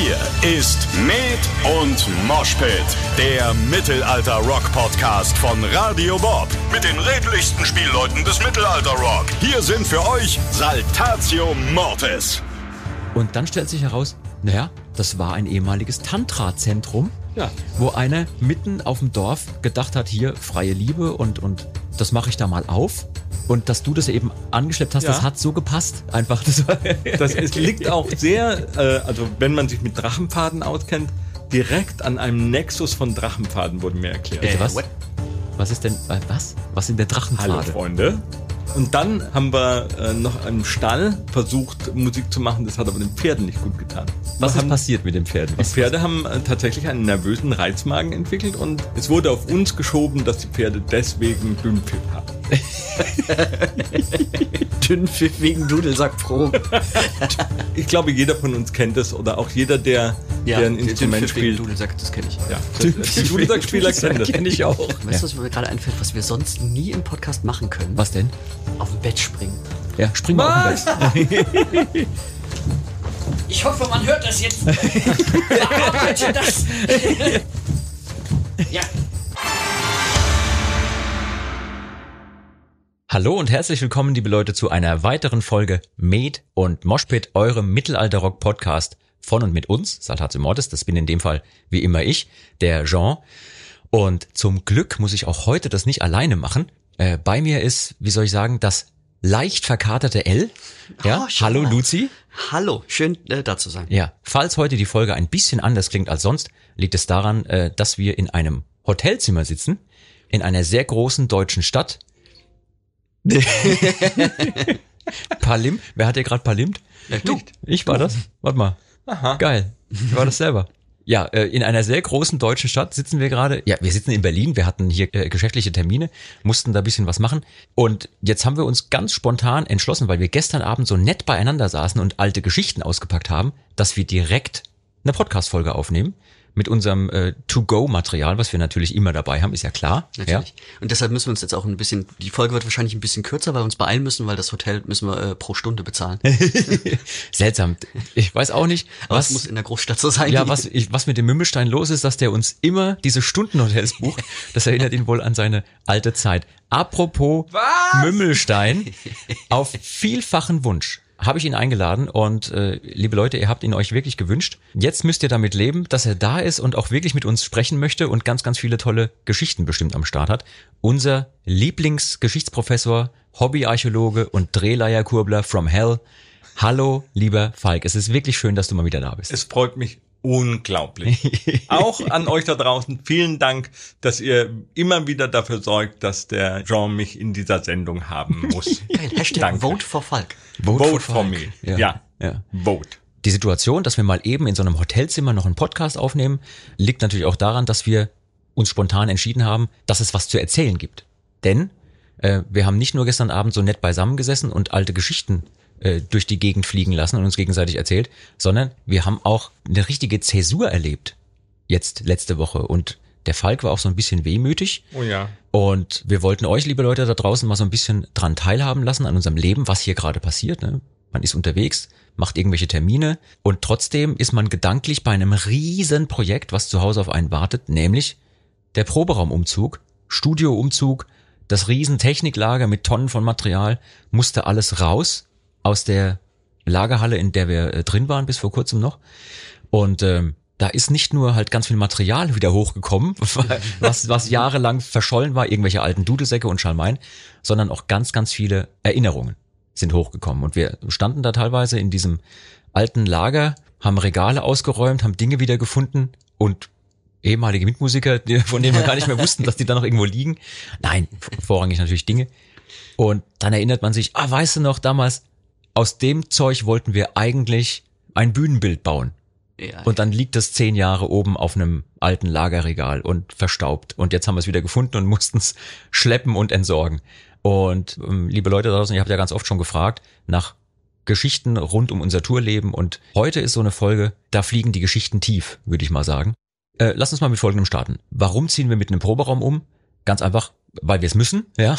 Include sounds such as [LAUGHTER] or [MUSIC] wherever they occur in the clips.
Hier ist Med und Moshpit, der Mittelalter-Rock-Podcast von Radio Bob. Mit den redlichsten Spielleuten des Mittelalter-Rock. Hier sind für euch Saltatio Mortis. Und dann stellt sich heraus, naja, das war ein ehemaliges Tantra-Zentrum, Ja. wo einer mitten auf dem Dorf gedacht hat, hier freie Liebe und, und das mache ich da mal auf. Und dass du das eben angeschleppt hast, Ja. das hat so gepasst. Einfach, das [LAUGHS] Das ist, liegt auch sehr, äh, also wenn man sich mit Drachenpfaden auskennt, direkt an einem Nexus von Drachenpfaden wurde mir erklärt. Bitte, was? what? Was ist denn, äh, was? Was sind der Drachenpfade? Hallo Freunde. Und dann haben wir äh, noch im Stall versucht, Musik zu machen, das hat aber den Pferden nicht gut getan. Was Wir ist passiert mit den Pferden? Die Was, Pferde haben äh, tatsächlich einen nervösen Reizmagen entwickelt und es wurde auf uns geschoben, dass die Pferde deswegen Dünnpfiff haben. [LAUGHS] Dünnpfiff wegen Dudelsackprobe. [LAUGHS] Ich glaube, jeder von uns kennt es oder auch jeder, der, der ein Instrument spielt. Dudelsack, das kenne ich. Ja, die Dudelsackspieler kennen das. kenne ich auch. Weißt du, was mir gerade einfällt, was wir sonst nie im Podcast machen können? Was denn? Auf dem Bett springen. Ja, spring mal auf den Bett. [LAUGHS] Ich hoffe, man hört das jetzt. Bearbeite das. ja. Hallo und herzlich willkommen, liebe Leute, zu einer weiteren Folge Med und Moshpit, eurem Mittelalter-Rock-Podcast von und mit uns, Saltatio Mortis, das bin in dem Fall wie immer ich, der Jean. Und zum Glück muss ich auch heute das nicht alleine machen. Äh, bei mir ist, wie soll ich sagen, das leicht verkaterte L. Ja, Oh, hallo. Luzi. Hallo, schön äh, da zu sein. Ja, falls heute die Folge ein bisschen anders klingt als sonst, liegt es daran, äh, dass wir in einem Hotelzimmer sitzen, in einer sehr großen deutschen Stadt. [LAUGHS] Palim, wer hat hier gerade Palimt? Du, Ich war das? Warte mal. Aha. Geil. Ich war das selber. Ja, äh, in einer sehr großen deutschen Stadt sitzen wir gerade. Ja, wir sitzen in Berlin. Wir hatten hier äh, geschäftliche Termine, mussten da ein bisschen was machen. Und jetzt haben wir uns ganz spontan entschlossen, weil wir gestern Abend so nett beieinander saßen und alte Geschichten ausgepackt haben, dass wir direkt eine Podcast-Folge aufnehmen mit unserem äh, To-Go-Material, was wir natürlich immer dabei haben, ist ja klar. natürlich. Und deshalb müssen wir uns jetzt auch ein bisschen, die Folge wird wahrscheinlich ein bisschen kürzer, weil wir uns beeilen müssen, weil das Hotel müssen wir äh, pro Stunde bezahlen. Ja. [LAUGHS] Seltsam. Ich weiß auch nicht, Aber was es muss in der Großstadt so sein. Ja, was, ich, was mit dem Mümmelstein los ist, dass der uns immer diese Stundenhotels bucht. Das erinnert ihn wohl an seine alte Zeit. Apropos Mümmelstein, auf vielfachen Wunsch habe ich ihn eingeladen und äh, liebe Leute, ihr habt ihn euch wirklich gewünscht. Jetzt müsst ihr damit leben, dass er da ist und auch wirklich mit uns sprechen möchte und ganz, ganz viele tolle Geschichten bestimmt am Start hat. Unser Lieblingsgeschichtsprofessor, Hobbyarchäologe und Drehleierkurbler from Hell. Hallo, lieber Falk. Es ist wirklich schön, dass du mal wieder da bist. Es freut mich unglaublich. [LAUGHS] Auch an euch da draußen, vielen Dank, dass ihr immer wieder dafür sorgt, dass der Jean mich in dieser Sendung haben muss. [LAUGHS] Geil, Hashtag Danke. Vote for Falk. Vote, for me. Ja. Ja. Ja. Vote. Die Situation, dass wir mal eben in so einem Hotelzimmer noch einen Podcast aufnehmen, liegt natürlich auch daran, dass wir uns spontan entschieden haben, dass es was zu erzählen gibt. Denn äh, wir haben nicht nur gestern Abend so nett beisammen gesessen und alte Geschichten äh, durch die Gegend fliegen lassen und uns gegenseitig erzählt, sondern wir haben auch eine richtige Zäsur erlebt. Jetzt letzte Woche. Und der Falk war auch so ein bisschen wehmütig. Oh ja. Und wir wollten euch, liebe Leute da draußen, mal so ein bisschen dran teilhaben lassen an unserem Leben, was hier gerade passiert. Ne? Man ist unterwegs, macht irgendwelche Termine und trotzdem ist man gedanklich bei einem riesen Projekt, was zu Hause auf einen wartet, nämlich der Proberaumumzug, Studioumzug, das riesen Techniklager mit Tonnen von Material, musste alles raus aus der Lagerhalle, in der wir äh, drin waren bis vor kurzem noch. Und ähm, da ist nicht nur halt ganz viel Material wieder hochgekommen, [LAUGHS] was, was jahrelang verschollen war, irgendwelche alten Dudelsäcke und Schalmeien, sondern auch ganz, ganz viele Erinnerungen sind hochgekommen. Und wir standen da teilweise in diesem alten Lager, haben Regale ausgeräumt, haben Dinge wieder gefunden und ehemalige Mitmusiker, von denen wir gar nicht mehr wussten, dass die da noch irgendwo liegen. Nein, vorrangig natürlich Dinge. Und dann erinnert man sich, ah, weißt du noch, damals, aus dem Zeug wollten wir eigentlich ein Bühnenbild bauen. Ja, Und dann liegt es zehn Jahre oben auf einem alten Lagerregal und verstaubt. Und jetzt haben wir es wieder gefunden und [LAUGHS] mussten es schleppen und entsorgen. Und ähm, liebe Leute da draußen, ihr habt ja ganz oft schon gefragt nach Geschichten rund um unser Tourleben. Und heute ist so eine Folge, da fliegen die Geschichten tief, würde ich mal sagen. Äh, lass uns mal mit folgendem starten. Warum ziehen wir mit einem Proberaum um? Ganz einfach, weil wir es müssen, ja.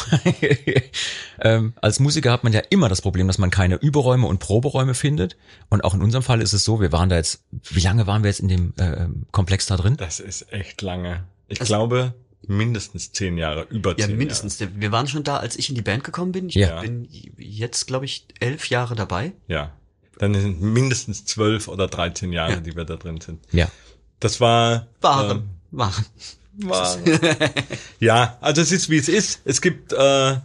[LAUGHS] ähm, als Musiker hat man ja immer das Problem, dass man keine Überräume und Proberäume findet. Und auch in unserem Fall ist es so, wir waren da jetzt, wie lange waren wir jetzt in dem äh, Komplex da drin? Das ist echt lange. Ich also, glaube mindestens zehn Jahre, über zehn Ja, mindestens. Jahre. Wir waren schon da, als ich in die Band gekommen bin. Ich Ja. bin jetzt, glaube ich, elf Jahre dabei. Ja. Dann sind mindestens zwölf oder dreizehn Jahre, Ja. die wir da drin sind. Ja. Das war Waren. ähm, Waren. War, [LAUGHS] ja, also es ist wie es ist. Es gibt äh,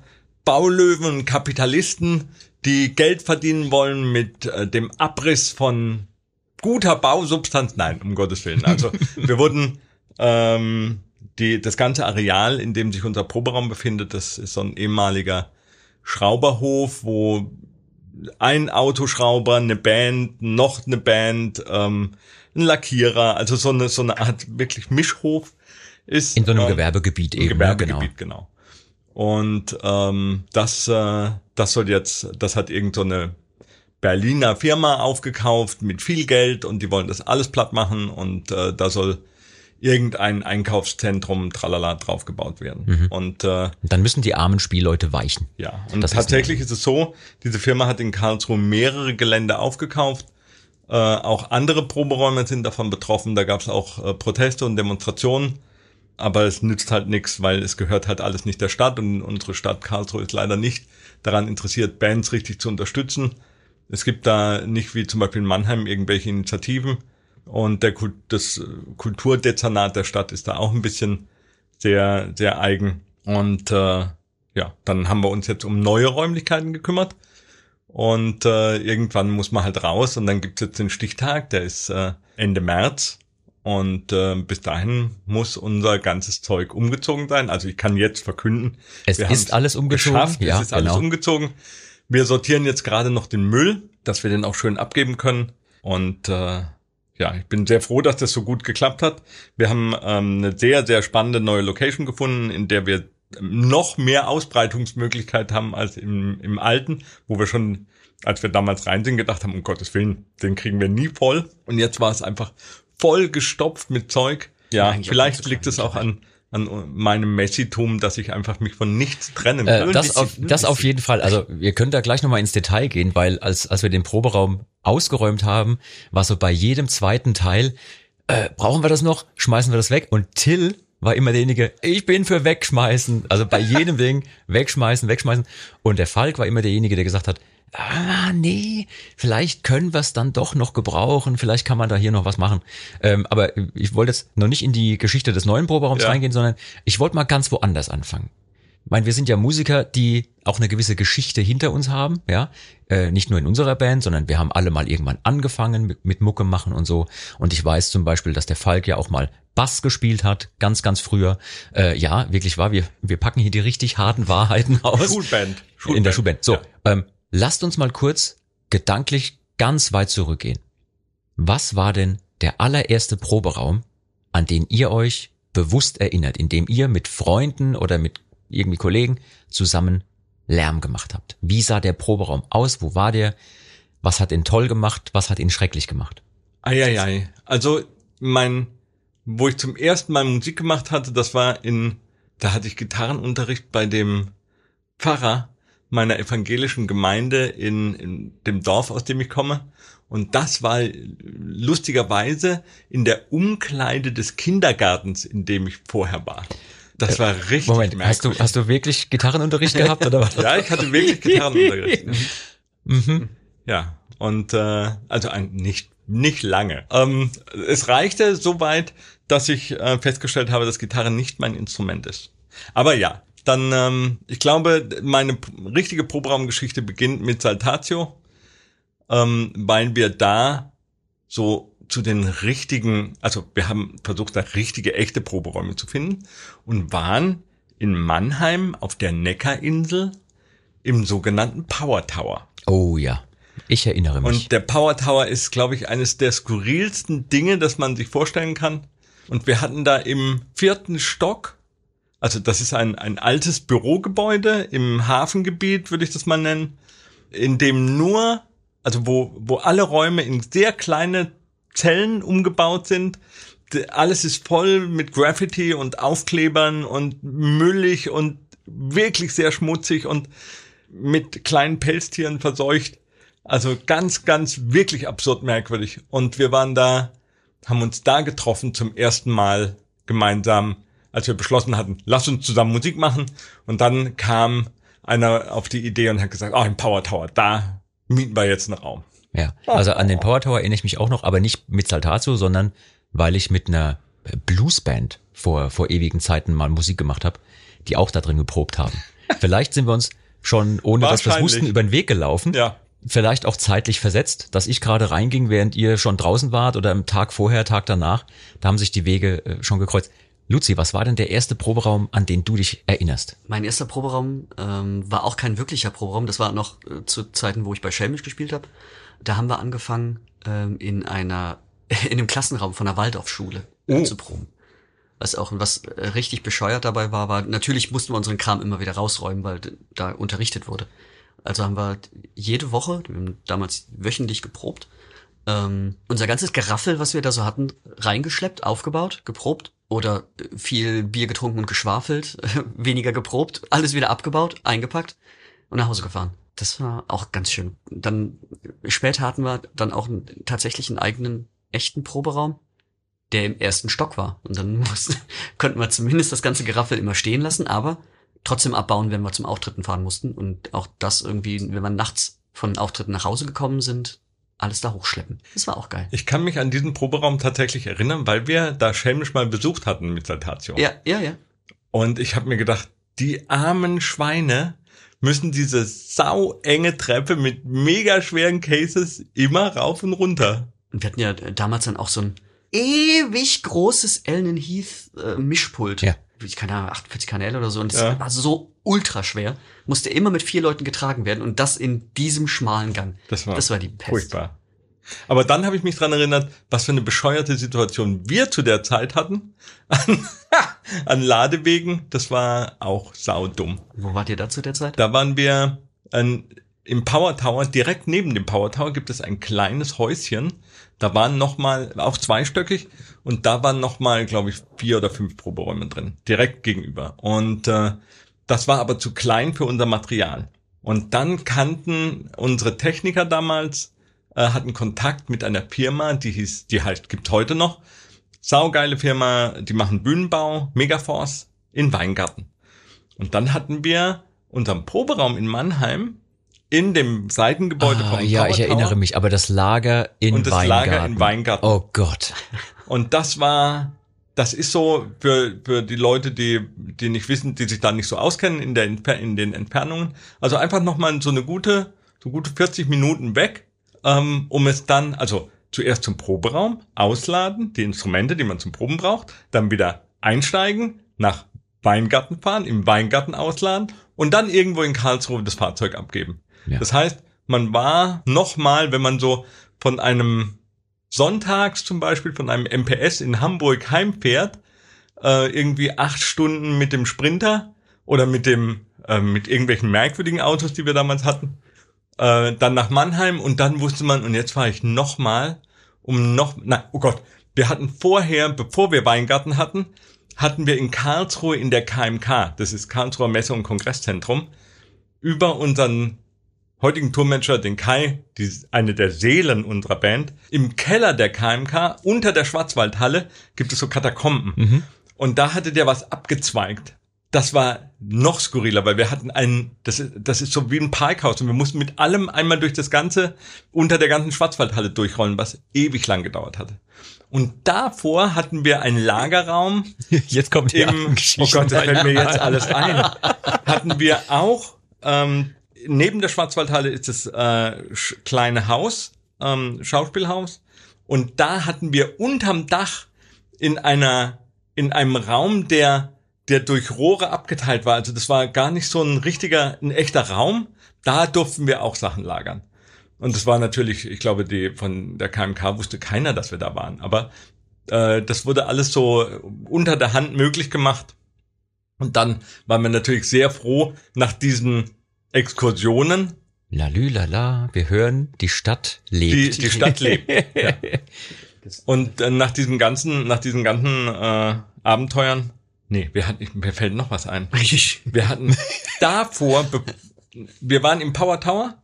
Baulöwen und Kapitalisten, die Geld verdienen wollen mit äh, dem Abriss von guter Bausubstanz. Nein, um Gottes Willen. Also [LAUGHS] wir wurden ähm, die, das ganze Areal, in dem sich unser Proberaum befindet, das ist so ein ehemaliger Schrauberhof, wo ein Autoschrauber, eine Band, noch eine Band, ähm, ein Lackierer, also so eine so eine Art wirklich Mischhof ist. In so einem ähm, Gewerbegebiet eben. Gewerbegebiet, genau. Und ähm, das, äh, das soll jetzt, das hat irgend so eine Berliner Firma aufgekauft mit viel Geld und die wollen das alles platt machen und äh, da soll irgendein Einkaufszentrum tralala draufgebaut werden. Und äh. Und dann müssen die armen Spielleute weichen. ja, und Das ist tatsächlich ist, es so, diese Firma hat in Karlsruhe mehrere Gelände aufgekauft. Äh, auch andere Proberäume sind davon betroffen. Da gab es auch äh, Proteste und Demonstrationen. Aber es nützt halt nichts, weil es gehört halt alles nicht der Stadt und unsere Stadt Karlsruhe ist leider nicht daran interessiert, Bands richtig zu unterstützen. Es gibt da nicht wie zum Beispiel in Mannheim irgendwelche Initiativen und der Kult, das Kulturdezernat der Stadt ist da auch ein bisschen sehr, sehr eigen. Und äh, ja, dann haben wir uns jetzt um neue Räumlichkeiten gekümmert. Und äh, irgendwann muss man halt raus und dann gibt's jetzt den Stichtag, der ist äh, Ende März. Und äh, bis dahin muss unser ganzes Zeug umgezogen sein. Also ich kann jetzt verkünden, Es wir ist alles umgezogen. geschafft, Ja, es ist alles genau. umgezogen. Wir sortieren jetzt gerade noch den Müll, dass wir den auch schön abgeben können. Und äh, ja, ich bin sehr froh, dass das so gut geklappt hat. Wir haben ähm, eine sehr, sehr spannende neue Location gefunden, in der wir noch mehr Ausbreitungsmöglichkeit haben als im, im alten, wo wir schon, als wir damals rein sind, gedacht haben, um Gottes Willen, den kriegen wir nie voll. Und jetzt war es einfach voll gestopft mit Zeug. Ja, auch vielleicht liegt es auch an, an meinem Messitum, dass ich einfach mich von nichts trennen kann. Äh, das, bisschen, auf, das auf jeden Fall. Also wir können da gleich nochmal ins Detail gehen, weil als, als wir den Proberaum ausgeräumt haben, war so bei jedem zweiten Teil, äh, brauchen wir das noch? Schmeißen wir das weg? Und Till war immer derjenige, ich bin für wegschmeißen. Also bei [LAUGHS] jedem Ding wegschmeißen, wegschmeißen. Und der Falk war immer derjenige, der gesagt hat, ah, nee, vielleicht können wir es dann doch noch gebrauchen, vielleicht kann man da hier noch was machen. Ähm, aber ich wollte jetzt noch nicht in die Geschichte des neuen Proberaums Ja. reingehen, sondern ich wollte mal ganz woanders anfangen. Ich meine, wir sind ja Musiker, die auch eine gewisse Geschichte hinter uns haben, ja. Äh, nicht nur in unserer Band, sondern wir haben alle mal irgendwann angefangen mit, mit Mucke machen und so. Und ich weiß zum Beispiel, dass der Falk ja auch mal Bass gespielt hat, ganz, ganz früher. Äh, ja, wirklich wahr. Wir, wir packen hier die richtig harten Wahrheiten [LAUGHS] aus. Schulband. In der Schulband. So, Ja. ähm, lasst uns mal kurz gedanklich ganz weit zurückgehen. Was war denn der allererste Proberaum, an den ihr euch bewusst erinnert, in dem ihr mit Freunden oder mit irgendwie Kollegen zusammen Lärm gemacht habt? Wie sah der Proberaum aus? Wo war der? Was hat ihn toll gemacht? Was hat ihn schrecklich gemacht? Eieiei. Also mein, wo ich zum ersten Mal Musik gemacht hatte, das war in, da hatte ich Gitarrenunterricht bei dem Pfarrer meiner evangelischen Gemeinde in, in dem Dorf, aus dem ich komme. Und das war lustigerweise in der Umkleide des Kindergartens, in dem ich vorher war. Das war richtig Äh, Moment, hast du, merkwürdig. hast du wirklich Gitarrenunterricht gehabt oder was? [LAUGHS] ja, ich hatte wirklich Gitarrenunterricht. Mhm. Ja, und äh, also ein, nicht nicht lange. Ähm, es reichte so weit, dass ich äh, festgestellt habe, dass Gitarre nicht mein Instrument ist. Aber ja, dann ähm, ich glaube, meine richtige Proberaumgeschichte beginnt mit Saltatio, ähm, weil wir da so zu den richtigen, also wir haben versucht, da richtige, echte Proberäume zu finden und waren in Mannheim auf der Neckarinsel im sogenannten Power Tower. Oh ja, ich erinnere mich. Und der Power Tower ist, glaube ich, eines der skurrilsten Dinge, das man sich vorstellen kann. Und wir hatten da im vierten Stock, also das ist ein, ein altes Bürogebäude im Hafengebiet, würde ich das mal nennen, in dem nur, also wo, wo alle Räume in sehr kleine Zellen umgebaut sind, alles ist voll mit Graffiti und Aufklebern und müllig und wirklich sehr schmutzig und mit kleinen Pelztieren verseucht. Also ganz, ganz wirklich absurd merkwürdig. Und wir waren da, haben uns da getroffen zum ersten Mal gemeinsam, als wir beschlossen hatten, lass uns zusammen Musik machen. Und dann kam einer auf die Idee und hat gesagt, oh, im Power Tower, da mieten wir jetzt einen Raum. Ja, also an den Power Tower erinnere ich mich auch noch, aber nicht mit Saltatio, sondern weil ich mit einer Bluesband vor, vor ewigen Zeiten mal Musik gemacht habe, die auch da drin geprobt haben. [LAUGHS] Vielleicht sind wir uns schon, ohne dass wir es wussten, über den Weg gelaufen. Ja. Vielleicht auch zeitlich versetzt, dass ich gerade reinging, während ihr schon draußen wart oder am Tag vorher, Tag danach. Da haben sich die Wege äh, schon gekreuzt. Luzi, was war denn der erste Proberaum, an den du dich erinnerst? Mein erster Proberaum ähm, war auch kein wirklicher Proberaum. Das war noch äh, zu Zeiten, wo ich bei Schelmisch gespielt habe. Da haben wir angefangen, ähm, in einer [LAUGHS] in einem Klassenraum von der Waldorfschule äh, Oh. zu proben. Was auch was äh, richtig bescheuert dabei war, war natürlich mussten wir unseren Kram immer wieder rausräumen, weil da unterrichtet wurde. Also haben wir jede Woche, wir haben damals wöchentlich geprobt, ähm, unser ganzes Geraffel, was wir da so hatten, reingeschleppt, aufgebaut, geprobt oder äh, viel Bier getrunken und geschwafelt, [LAUGHS] weniger geprobt, alles wieder abgebaut, eingepackt und nach Hause gefahren. Das war auch ganz schön. Dann äh, später hatten wir dann auch einen, tatsächlich einen eigenen echten Proberaum, der im ersten Stock war. Und dann [LAUGHS] mussten, konnten wir zumindest das ganze Geraffel immer stehen lassen, aber trotzdem abbauen, wenn wir zum Auftritten fahren mussten. Und auch das irgendwie, wenn wir nachts von Auftritten nach Hause gekommen sind, alles da hochschleppen. Das war auch geil. Ich kann mich an diesen Proberaum tatsächlich erinnern, weil wir da schelmisch mal besucht hatten mit Saltatio. Ja, ja, ja. Und ich habe mir gedacht, die armen Schweine müssen diese sauenge Treppe mit mega schweren Cases immer rauf und runter. Und wir hatten ja damals dann auch so ein ewig großes Elnen Heath äh, Mischpult. Ja. Ich keine Ahnung, 48 KNL oder so. Und das Ja. war so ultra schwer. Musste immer mit vier Leuten getragen werden und das in diesem schmalen Gang. Das war, Das war die Pest. furchtbar. Aber dann habe ich mich dran erinnert, was für eine bescheuerte Situation wir zu der Zeit hatten [LAUGHS] an, an Ladewegen. Das war auch saudumm. Wo wart ihr da zu der Zeit? Da waren wir ähm, im Power Tower, direkt neben dem Power Tower gibt es ein kleines Häuschen. Da waren noch mal auch zweistöckig und da waren noch mal, glaube ich, vier oder fünf Proberäume drin, direkt gegenüber. Und äh, das war aber zu klein für unser Material. Und dann kannten unsere Techniker damals, äh, hatten Kontakt mit einer Firma, die hieß, die heißt, gibt heute noch, saugeile Firma, die machen Bühnenbau, Megaforce in Weingarten. Und dann hatten wir unseren Proberaum in Mannheim in dem Seitengebäude Ah, vom ja, ich erinnere mich, aber das Lager in Und das Weingarten. Lager in Weingarten. Oh Gott. [LAUGHS] Und das war, das ist so für, für die Leute, die, die nicht wissen, die sich da nicht so auskennen in, der, in den Entfernungen. Also einfach nochmal so eine gute, so gute 40 Minuten weg, ähm, um es dann, also zuerst zum Proberaum, ausladen, die Instrumente, die man zum Proben braucht, dann wieder einsteigen, nach Weingarten fahren, im Weingarten ausladen und dann irgendwo in Karlsruhe das Fahrzeug abgeben. Ja. Das heißt, man war nochmal, wenn man so von einem sonntags zum Beispiel von einem MPS in Hamburg heimfährt, äh, irgendwie acht Stunden mit dem Sprinter oder mit dem äh, mit irgendwelchen merkwürdigen Autos, die wir damals hatten, äh, dann nach Mannheim und dann wusste man und jetzt fahre ich nochmal um noch na oh Gott, wir hatten vorher, bevor wir Weingarten hatten, hatten wir in Karlsruhe in der KMK, das ist Karlsruher Messe- und Kongresszentrum, über unseren heutigen Tourmanager, den Kai, die, eine der Seelen unserer Band, im Keller der KMK, unter der Schwarzwaldhalle, gibt es so Katakomben. Mhm. Und da hatte der was abgezweigt. Das war noch skurriler, weil wir hatten einen, das ist, das ist so wie ein Parkhaus und wir mussten mit allem einmal durch das ganze, unter der ganzen Schwarzwaldhalle durchrollen, was ewig lang gedauert hatte. Und davor hatten wir einen Lagerraum [LAUGHS] Jetzt kommt die im, oh. Gott, das fällt mir jetzt alles ein. Hatten wir auch, ähm, neben der Schwarzwaldhalle ist das äh, kleine Haus, ähm, Schauspielhaus. Und da hatten wir unterm Dach in einer, in einem Raum, der, der durch Rohre abgeteilt war. Also das war gar nicht so ein richtiger, ein echter Raum. Da durften wir auch Sachen lagern. Und das war natürlich, ich glaube, die von der KMK wusste keiner, dass wir da waren. Aber äh, das wurde alles so unter der Hand möglich gemacht. Und dann waren wir natürlich sehr froh nach diesen Exkursionen, Lalü, lala, wir hören, die Stadt die lebt. die Stadt lebt. [LAUGHS] Ja. Und äh, nach diesen ganzen, nach diesen ganzen äh, Abenteuern, nee, wir hatten, mir fällt noch was ein. Wir hatten davor, wir waren im Power Tower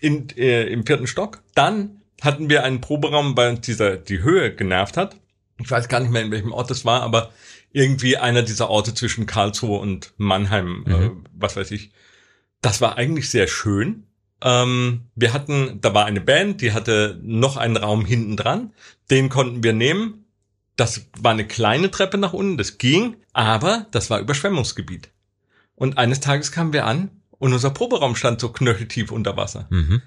in, äh, im vierten Stock. Dann hatten wir einen Proberaum, weil uns dieser die Höhe genervt hat. Ich weiß gar nicht mehr, in welchem Ort es war, aber irgendwie einer dieser Orte zwischen Karlsruhe und Mannheim, äh, was weiß ich. Das war eigentlich sehr schön. Ähm, wir hatten, da war eine Band, die hatte noch einen Raum hinten dran. Den konnten wir nehmen. Das war eine kleine Treppe nach unten, das ging, aber das war Überschwemmungsgebiet. Und eines Tages kamen wir an und unser Proberaum stand so knöcheltief unter Wasser. Mhm.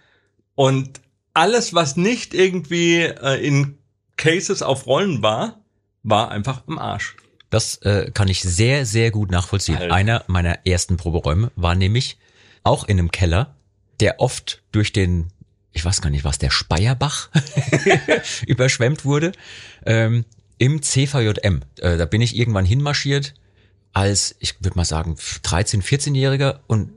Und alles, was nicht irgendwie äh, in Cases auf Rollen war, war einfach im Arsch. Das äh, kann ich sehr, sehr gut nachvollziehen. Alter. Einer meiner ersten Proberäume war nämlich auch in einem Keller, der oft durch den, ich weiß gar nicht was, der Speyerbach [LAUGHS] überschwemmt wurde, ähm, im CVJM. Äh, da bin ich irgendwann hinmarschiert als, ich würde mal sagen, 13-, 14-Jähriger und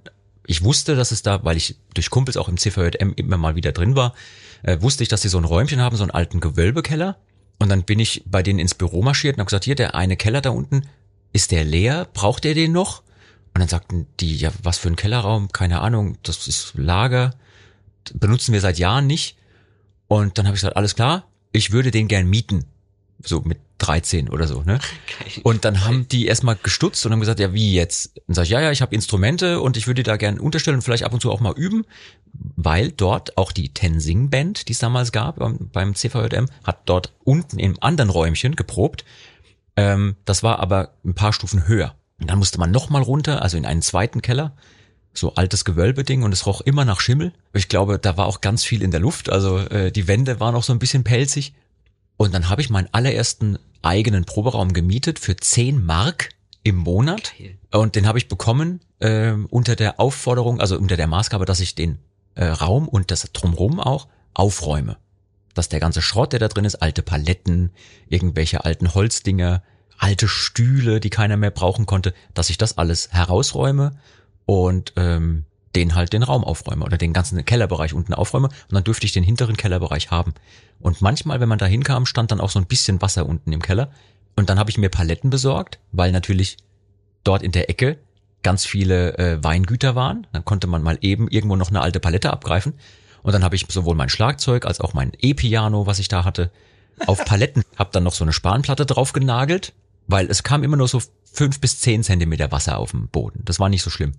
ich wusste, dass es da, weil ich durch Kumpels auch im CVJM immer mal wieder drin war, äh, wusste ich, dass sie so ein Räumchen haben, so einen alten Gewölbekeller. Und dann bin ich bei denen ins Büro marschiert und habe gesagt, hier, der eine Keller da unten, ist der leer? Braucht der den noch? Und dann sagten die, ja, was für ein Kellerraum? Keine Ahnung, das ist Lager. Benutzen wir seit Jahren nicht. Und dann habe ich gesagt, alles klar, ich würde den gern mieten. So mit 13 oder so, ne? Und dann haben die erstmal gestutzt und haben gesagt, ja, wie jetzt? Und sag ich, ja, ja, ich habe Instrumente und ich würde da gern unterstellen und vielleicht ab und zu auch mal üben, weil dort auch die Tensing Band, die es damals gab beim, beim CVJM, hat dort unten im anderen Räumchen geprobt. Ähm, das war aber ein paar Stufen höher. Und dann musste man nochmal runter, also in einen zweiten Keller, so altes Gewölbeding und es roch immer nach Schimmel. Ich glaube, da war auch ganz viel in der Luft, also äh, die Wände waren auch so ein bisschen pelzig. Und dann habe ich meinen allerersten eigenen Proberaum gemietet für 10 Mark im Monat. Und den habe ich bekommen ähm, unter der Aufforderung, also unter der Maßgabe, dass ich den äh, Raum und das drumherum auch aufräume. Dass der ganze Schrott, der da drin ist, alte Paletten, irgendwelche alten Holzdinger, alte Stühle, die keiner mehr brauchen konnte, dass ich das alles herausräume und ähm, den halt den Raum aufräume oder den ganzen Kellerbereich unten aufräume und dann dürfte ich den hinteren Kellerbereich haben. Und manchmal, wenn man da hinkam, stand dann auch so ein bisschen Wasser unten im Keller und dann habe ich mir Paletten besorgt, weil natürlich dort in der Ecke ganz viele äh, Weingüter waren. Dann konnte man mal eben irgendwo noch eine alte Palette abgreifen. Und dann habe ich sowohl mein Schlagzeug als auch mein E-Piano, was ich da hatte, auf Paletten. [LAUGHS] hab dann noch so eine Spanplatte drauf genagelt, weil es kam immer nur so fünf bis zehn Zentimeter Wasser auf dem Boden. Das war nicht so schlimm.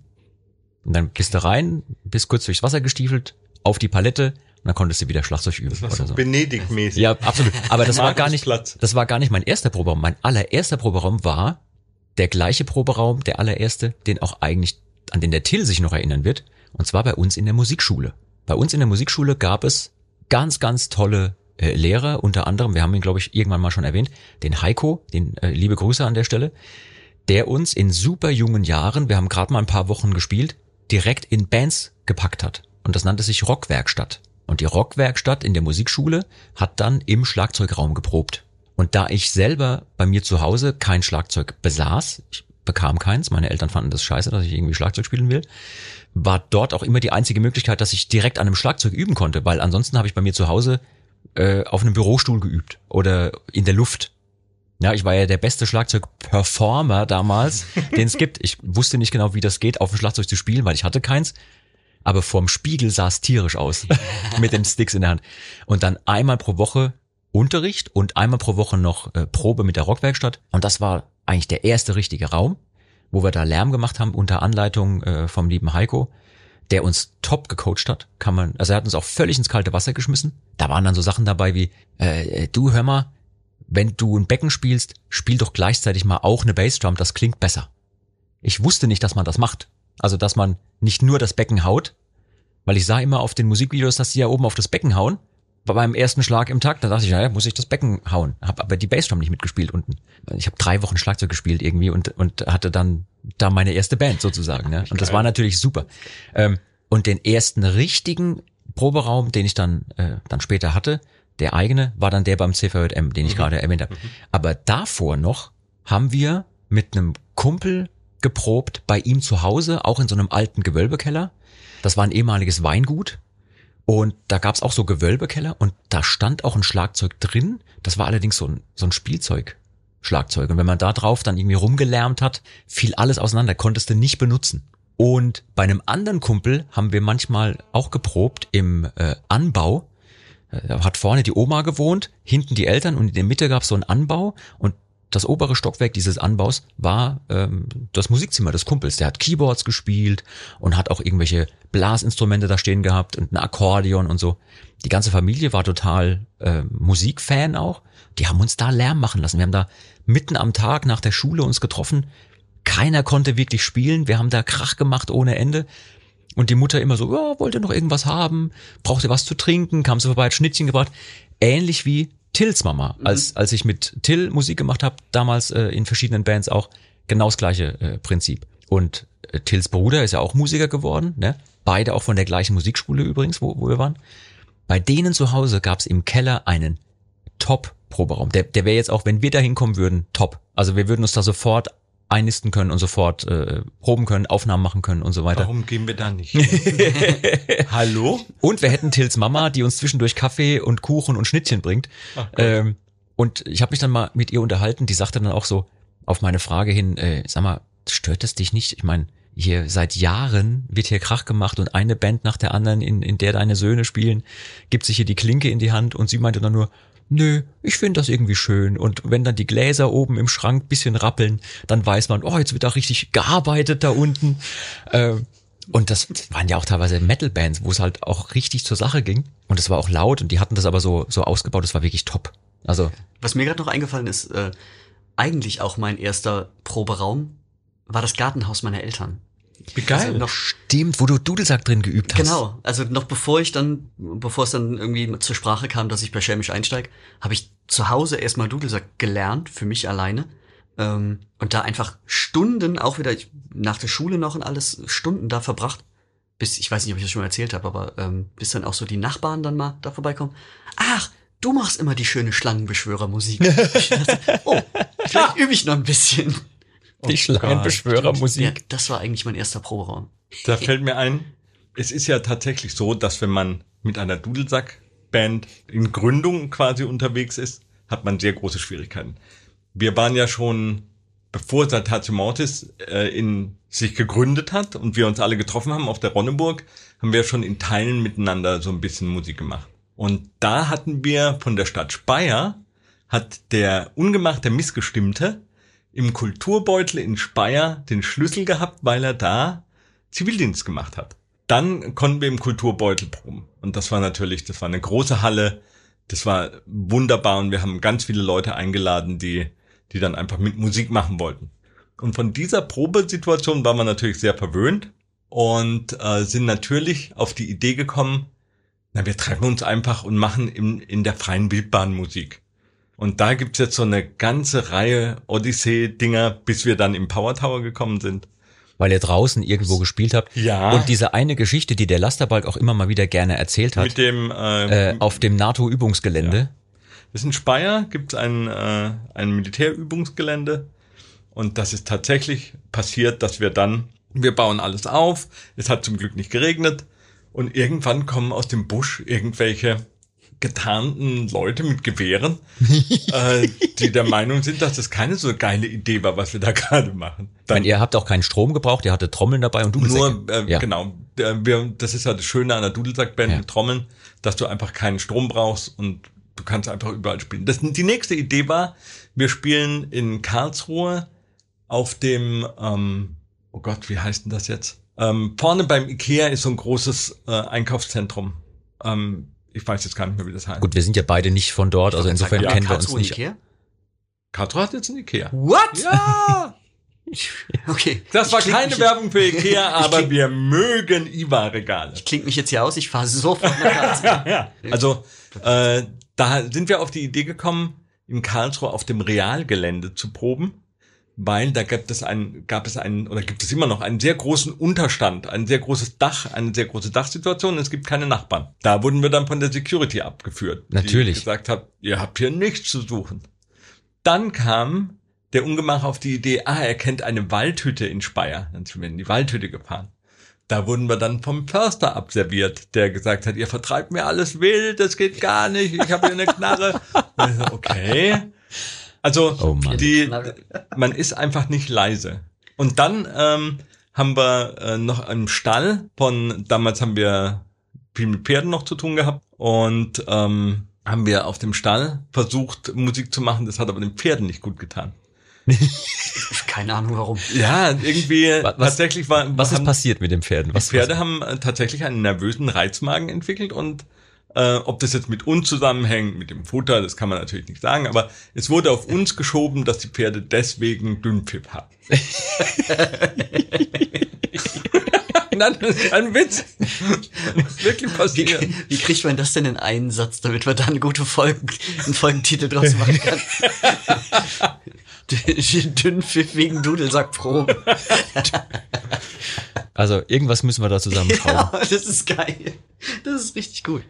Und dann bist du rein, bist kurz durchs Wasser gestiefelt, auf die Palette und dann konntest du wieder Schlagzeug üben Das war oder so so. Benedikt-mäßig. Ja, absolut. Aber das war gar nicht, das war gar nicht mein erster Proberaum. Mein allererster Proberaum war der gleiche Proberaum, der allererste, den auch eigentlich, an den der Till sich noch erinnern wird. Und zwar bei uns in der Musikschule. Bei uns in der Musikschule gab es ganz, ganz tolle äh, Lehrer, unter anderem, wir haben ihn, glaube ich, irgendwann mal schon erwähnt, den Heiko, den äh, liebe Grüße an der Stelle, der uns in super jungen Jahren, wir haben gerade mal ein paar Wochen gespielt, direkt in Bands gepackt hat. Und das nannte sich Rockwerkstatt. Und die Rockwerkstatt in der Musikschule hat dann im Schlagzeugraum geprobt. Und da ich selber bei mir zu Hause kein Schlagzeug besaß, ich bekam keins, meine Eltern fanden das scheiße, dass ich irgendwie Schlagzeug spielen will, war dort auch immer die einzige Möglichkeit, dass ich direkt an einem Schlagzeug üben konnte, weil ansonsten habe ich bei mir zu Hause äh, auf einem Bürostuhl geübt oder in der Luft. Ja, ich war ja der beste Schlagzeug-Performer damals, [LAUGHS] den es gibt. Ich wusste nicht genau, wie das geht, auf dem Schlagzeug zu spielen, weil ich hatte keins. Aber vorm Spiegel sah es tierisch aus, [LAUGHS] mit den Sticks in der Hand. Und dann einmal pro Woche Unterricht und einmal pro Woche noch äh, Probe mit der Rockwerkstatt. Und das war eigentlich der erste richtige Raum, wo wir da Lärm gemacht haben unter Anleitung äh, vom lieben Heiko, der uns top gecoacht hat. Kann man, also er hat uns auch völlig ins kalte Wasser geschmissen. Da waren dann so Sachen dabei wie, äh, du hör mal, wenn du ein Becken spielst, spiel doch gleichzeitig mal auch eine Bassdrum, das klingt besser. Ich wusste nicht, dass man das macht. Also, dass man nicht nur das Becken haut, weil ich sah immer auf den Musikvideos, dass die ja oben auf das Becken hauen. Bei beim ersten Schlag im Takt, da dachte ich, naja, muss ich das Becken hauen. Hab aber die Bassdrum nicht mitgespielt unten. Ich habe drei Wochen Schlagzeug gespielt irgendwie und, und hatte dann da meine erste Band sozusagen. Ne? Und das war natürlich super. Ähm, und den ersten richtigen Proberaum, den ich dann, äh, dann später hatte, der eigene, war dann der beim CVJM, den ich gerade erwähnt habe. Aber davor noch haben wir mit einem Kumpel geprobt bei ihm zu Hause, auch in so einem alten Gewölbekeller. Das war ein ehemaliges Weingut. Und da gab's auch so Gewölbekeller und da stand auch ein Schlagzeug drin. Das war allerdings so ein, so ein Spielzeug-Schlagzeug. Und wenn man da drauf dann irgendwie rumgelärmt hat, fiel alles auseinander, konntest du nicht benutzen. Und bei einem anderen Kumpel haben wir manchmal auch geprobt im äh, Anbau. Äh, Da hat vorne die Oma gewohnt, hinten die Eltern und in der Mitte gab's so einen Anbau und das obere Stockwerk dieses Anbaus war ähm, das Musikzimmer des Kumpels. Der hat Keyboards gespielt und hat auch irgendwelche Blasinstrumente da stehen gehabt und ein Akkordeon und so. Die ganze Familie war total äh, Musikfan auch. Die haben uns da Lärm machen lassen. Wir haben da mitten am Tag nach der Schule uns getroffen. Keiner konnte wirklich spielen. Wir haben da Krach gemacht ohne Ende. Und die Mutter immer so, ja, wollt ihr noch irgendwas haben? Braucht ihr was zu trinken? Kam sie vorbei, hat Schnittchen gebracht. Ähnlich wie Tills Mama. Als, als ich mit Till Musik gemacht habe, damals äh, in verschiedenen Bands auch, genau das gleiche äh, Prinzip. Und äh, Tills Bruder ist ja auch Musiker geworden, ne? Beide auch von der gleichen Musikschule übrigens, wo, wo wir waren. Bei denen zu Hause gab's im Keller einen Top-Proberaum. Der, der wäre jetzt auch, wenn wir da hinkommen würden, top. Also wir würden uns da sofort einnisten können und sofort äh, proben können, Aufnahmen machen können und so weiter. Warum gehen wir da nicht? [LAUGHS] Hallo? Und wir hätten Tills Mama, die uns zwischendurch Kaffee und Kuchen und Schnittchen bringt. Ähm, und ich habe mich dann mal mit ihr unterhalten, die sagte dann auch so auf meine Frage hin, äh, sag mal, stört es dich nicht? Ich meine, hier seit Jahren wird hier Krach gemacht und eine Band nach der anderen, in, in der deine Söhne spielen, gibt sich hier die Klinke in die Hand und sie meinte dann nur, nö, ich finde das irgendwie schön. Und wenn dann die Gläser oben im Schrank bisschen rappeln, dann weiß man, oh, jetzt wird da richtig gearbeitet da unten. Ähm, und das waren ja auch teilweise Metal-Bands, wo es halt auch richtig zur Sache ging. Und es war auch laut und die hatten das aber so, so ausgebaut, das war wirklich top. Also, Was mir gerade noch eingefallen ist, äh, eigentlich auch mein erster Proberaum war das Gartenhaus meiner Eltern. Wie geil. Also noch stimmt, wo du Dudelsack drin geübt hast. Genau, also noch bevor ich dann, bevor es dann irgendwie zur Sprache kam, dass ich bei Schelmisch einsteige, habe ich zu Hause erstmal Dudelsack gelernt, für mich alleine. Ähm, und da einfach Stunden, auch wieder ich, nach der Schule noch und alles, Stunden da verbracht. Bis, ich weiß nicht, ob ich das schon mal erzählt habe, aber ähm, bis dann auch so die Nachbarn dann mal da vorbeikommen. Ach, du machst immer die schöne Schlangenbeschwörermusik. [LAUGHS] Ich dachte, oh, vielleicht [LAUGHS] übe ich noch ein bisschen. Die Schlangenbeschwörermusik. Ja, das war eigentlich mein erster Proberaum. Da fällt mir ein, es ist ja tatsächlich so, dass wenn man mit einer Dudelsack-Band in Gründung quasi unterwegs ist, hat man sehr große Schwierigkeiten. Wir waren ja schon, bevor Saltatio Mortis äh, in sich gegründet hat und wir uns alle getroffen haben auf der Ronneburg, haben wir schon in Teilen miteinander so ein bisschen Musik gemacht. Und da hatten wir von der Stadt Speyer, hat der ungemachte Missgestimmte im Kulturbeutel in Speyer den Schlüssel gehabt, weil er da Zivildienst gemacht hat. Dann konnten wir im Kulturbeutel proben. Und das war natürlich, das war eine große Halle. Das war wunderbar und wir haben ganz viele Leute eingeladen, die, die dann einfach mit Musik machen wollten. Und von dieser Probesituation waren wir natürlich sehr verwöhnt und äh, sind natürlich auf die Idee gekommen, na, wir treffen uns einfach und machen in, in der freien Wildbahn Musik. Und da gibt's jetzt so eine ganze Reihe Odyssee-Dinger, bis wir dann im Power Tower gekommen sind. Weil ihr draußen irgendwo gespielt habt. Ja. Und diese eine Geschichte, die der Lasterbalk auch immer mal wieder gerne erzählt hat, Mit dem äh, äh, auf dem NATO-Übungsgelände. Das ist in Speyer, gibt es ein, äh, ein Militärübungsgelände. Und das ist tatsächlich passiert, dass wir dann, wir bauen alles auf, es hat zum Glück nicht geregnet. Und irgendwann kommen aus dem Busch irgendwelche getarnten Leute mit Gewehren, [LAUGHS] äh, die der Meinung sind, dass das keine so geile Idee war, was wir da [LAUGHS] gerade machen. Ich meine, ihr habt auch keinen Strom gebraucht, ihr hattet Trommeln dabei und Dudelsäcke. Nur, äh, Ja. genau. Äh, Wir, das ist ja das Schöne an der Dudelsackband Ja. mit Trommeln, dass du einfach keinen Strom brauchst und du kannst einfach überall spielen. Das, die nächste Idee war, wir spielen in Karlsruhe auf dem, ähm, oh Gott, wie heißt denn das jetzt? Ähm, vorne beim Ikea ist so ein großes äh, Einkaufszentrum. Ähm, ich weiß jetzt gar nicht mehr, wie das heißt. Gut, wir sind ja beide nicht von dort, also insofern ja, kennen wir uns Karlsruhe nicht. Ikea? Karlsruhe hat jetzt ein Ikea. What? Ja! [LAUGHS] Okay. Das war keine Werbung für Ikea, [LAUGHS] aber kling- wir mögen IWA-Regale. Ich klinge mich jetzt hier aus, ich fahre sofort nach Karlsruhe. [LAUGHS] ja. Also äh, da sind wir auf die Idee gekommen, in Karlsruhe auf dem Realgelände zu proben, weil da gab es einen, gab es einen oder gibt es immer noch einen sehr großen Unterstand, ein sehr großes Dach, eine sehr große Dachsituation. Es gibt keine Nachbarn. Da wurden wir dann von der Security abgeführt, Natürlich. die gesagt hat, ihr habt hier nichts zu suchen. Dann kam der Ungemach auf die Idee, ah, er kennt eine Waldhütte in Speyer. Dann sind wir in die Waldhütte gefahren. da wurden wir dann vom Förster abserviert, der gesagt hat, ihr vertreibt mir alles wild, das geht gar nicht, ich habe hier eine Knarre. Und ich so, okay. Also Oh die, man ist einfach nicht leise. Und dann ähm, haben wir äh, noch im Stall von, damals haben wir viel mit Pferden noch zu tun gehabt und ähm, haben wir auf dem Stall versucht, Musik zu machen, das hat aber den Pferden nicht gut getan. [LAUGHS] Keine Ahnung warum. Ja, irgendwie Was- was- tatsächlich war Was ist haben, passiert mit den Pferden? Was, Die Pferde haben äh, tatsächlich einen nervösen Reizmagen entwickelt und äh, ob das jetzt mit uns zusammenhängt, mit dem Futter, das kann man natürlich nicht sagen, aber es wurde auf uns geschoben, dass die Pferde deswegen Dünnpfiff haben. [LAUGHS] Nein, das ist ein Witz. Das ist wirklich Wie, passiert. wie kriegt man das denn in einen Satz, damit man da eine gute Folgen, einen Folgentitel draus machen kann? [LAUGHS] Dünnpfiff wegen Dudelsackproben. [LAUGHS] Also irgendwas müssen wir da zusammenschrauben. [LAUGHS] Ja, das ist geil. Das ist richtig gut.